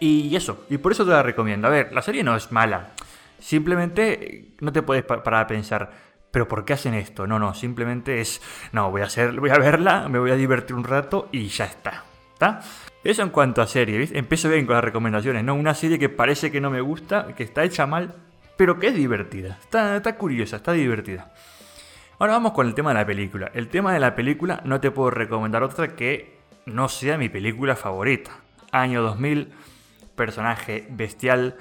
Y eso, y por eso te la recomiendo. A ver, la serie no es mala. Simplemente no te puedes parar a pensar, pero ¿por qué hacen esto? No, no, simplemente es, no, voy a hacer, voy a verla, me voy a divertir un rato y ya está. ¿Está? Eso en cuanto a serie, ¿viste? Empiezo bien con las recomendaciones, ¿no? Una serie que parece que no me gusta, que está hecha mal, pero que es divertida. Está, curiosa, está divertida. Ahora vamos con el tema de la película. El tema de la película no te puedo recomendar otra que no sea mi película favorita. Año 2000, personaje bestial,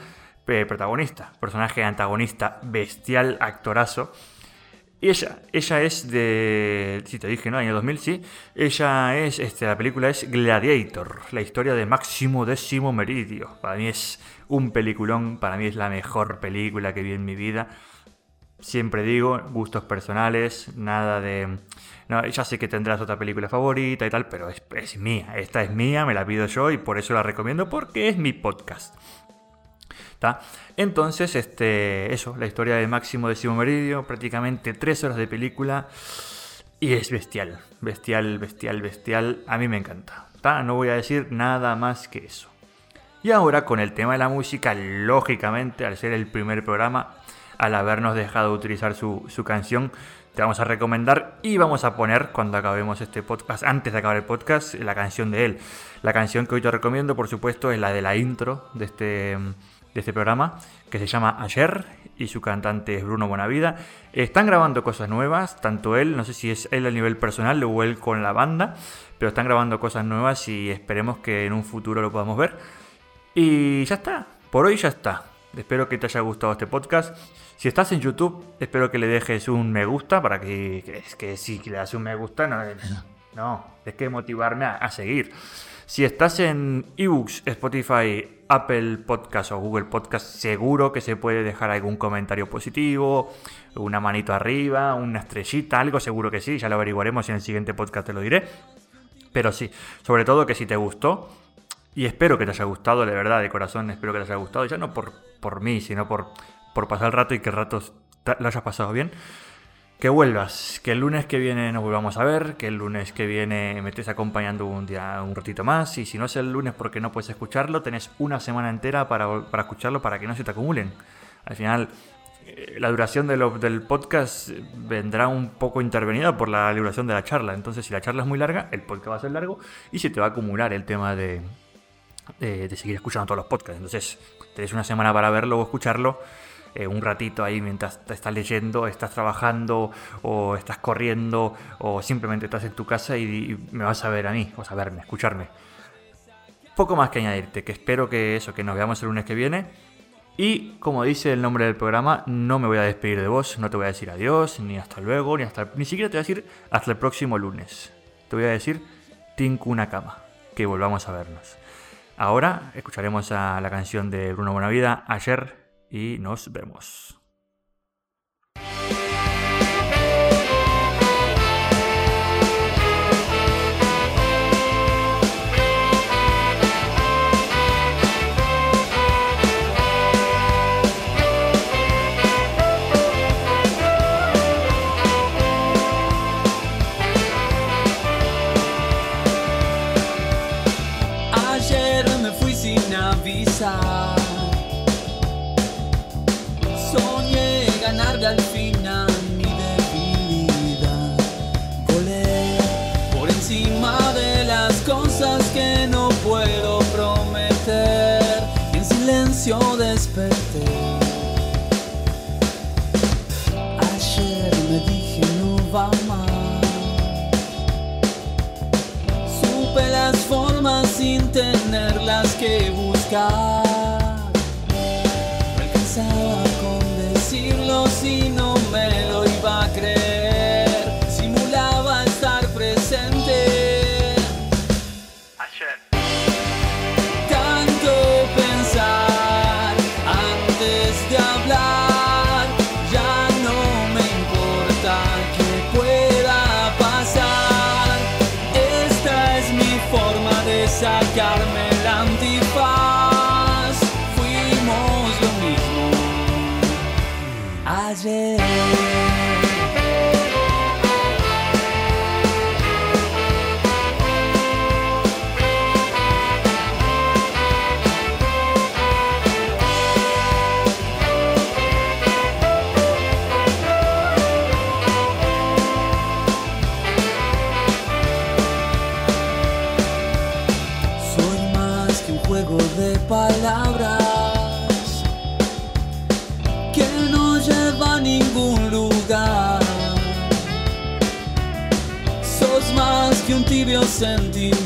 eh, protagonista, personaje antagonista bestial, actorazo. Y ella, ella es de. Si te dije, ¿no? Año 2000, sí. Ella es. Este, la película es Gladiator, la historia de Máximo Décimo Meridio. Para mí es un peliculón, para mí es la mejor película que vi en mi vida. Siempre digo, gustos personales, nada de. No, ya sé que tendrás otra película favorita y tal, pero es, es mía. Esta es mía, me la pido yo y por eso la recomiendo porque es mi podcast. Entonces, este, eso, la historia de Máximo Décimo Meridio, prácticamente tres horas de película y es bestial, bestial, bestial, bestial. A mí me encanta. No voy a decir nada más que eso. Y ahora con el tema de la música, lógicamente, al ser el primer programa, al habernos dejado utilizar su, su canción, te vamos a recomendar y vamos a poner cuando acabemos este podcast, antes de acabar el podcast, la canción de él. La canción que hoy te recomiendo, por supuesto, es la de la intro de este, de este programa, que se llama Ayer y su cantante es Bruno Bonavida. Están grabando cosas nuevas, tanto él, no sé si es él a nivel personal o él con la banda, pero están grabando cosas nuevas y esperemos que en un futuro lo podamos ver. Y ya está, por hoy ya está. Espero que te haya gustado este podcast. Si estás en YouTube, espero que le dejes un me gusta para que, es que si le das un me gusta, no, no, es que motivarme a seguir. Si estás en ebooks, Spotify, Apple Podcast o Google Podcast, seguro que se puede dejar algún comentario positivo, una manito arriba, una estrellita, algo seguro que sí, ya lo averiguaremos en el siguiente podcast te lo diré. Pero sí, sobre todo que si te gustó, y espero que te haya gustado, de verdad, de corazón, espero que te haya gustado, ya no por, por mí, sino por, por pasar el rato y que el rato lo hayas pasado bien que vuelvas, que el lunes que viene nos volvamos a ver, que el lunes que viene me estés acompañando un día, un ratito más, y si no es el lunes porque no puedes escucharlo, tenés una semana entera para, escucharlo para que no se te acumulen. Al final, eh, la duración del podcast vendrá un poco intervenida por la duración de la charla, entonces si la charla es muy larga, el podcast va a ser largo y se te va a acumular el tema de, de, de seguir escuchando todos los podcasts. Entonces, tenés una semana para verlo o escucharlo eh, un ratito ahí mientras estás leyendo, estás trabajando o estás corriendo o simplemente estás en tu casa y, me vas a ver a mí, o a verme, escucharme. Poco más que añadirte, que espero que eso, que nos veamos el lunes que viene. Y como dice el nombre del programa, no me voy a despedir de vos, no te voy a decir adiós, ni hasta luego, ni hasta ni siquiera te voy a decir hasta el próximo lunes. Te voy a decir Tinku una cama, que volvamos a vernos. Ahora escucharemos a la canción de Bruno Bonavida, Ayer y nos vemos. Desperté. Ayer me dije no va más. Supe las lugar.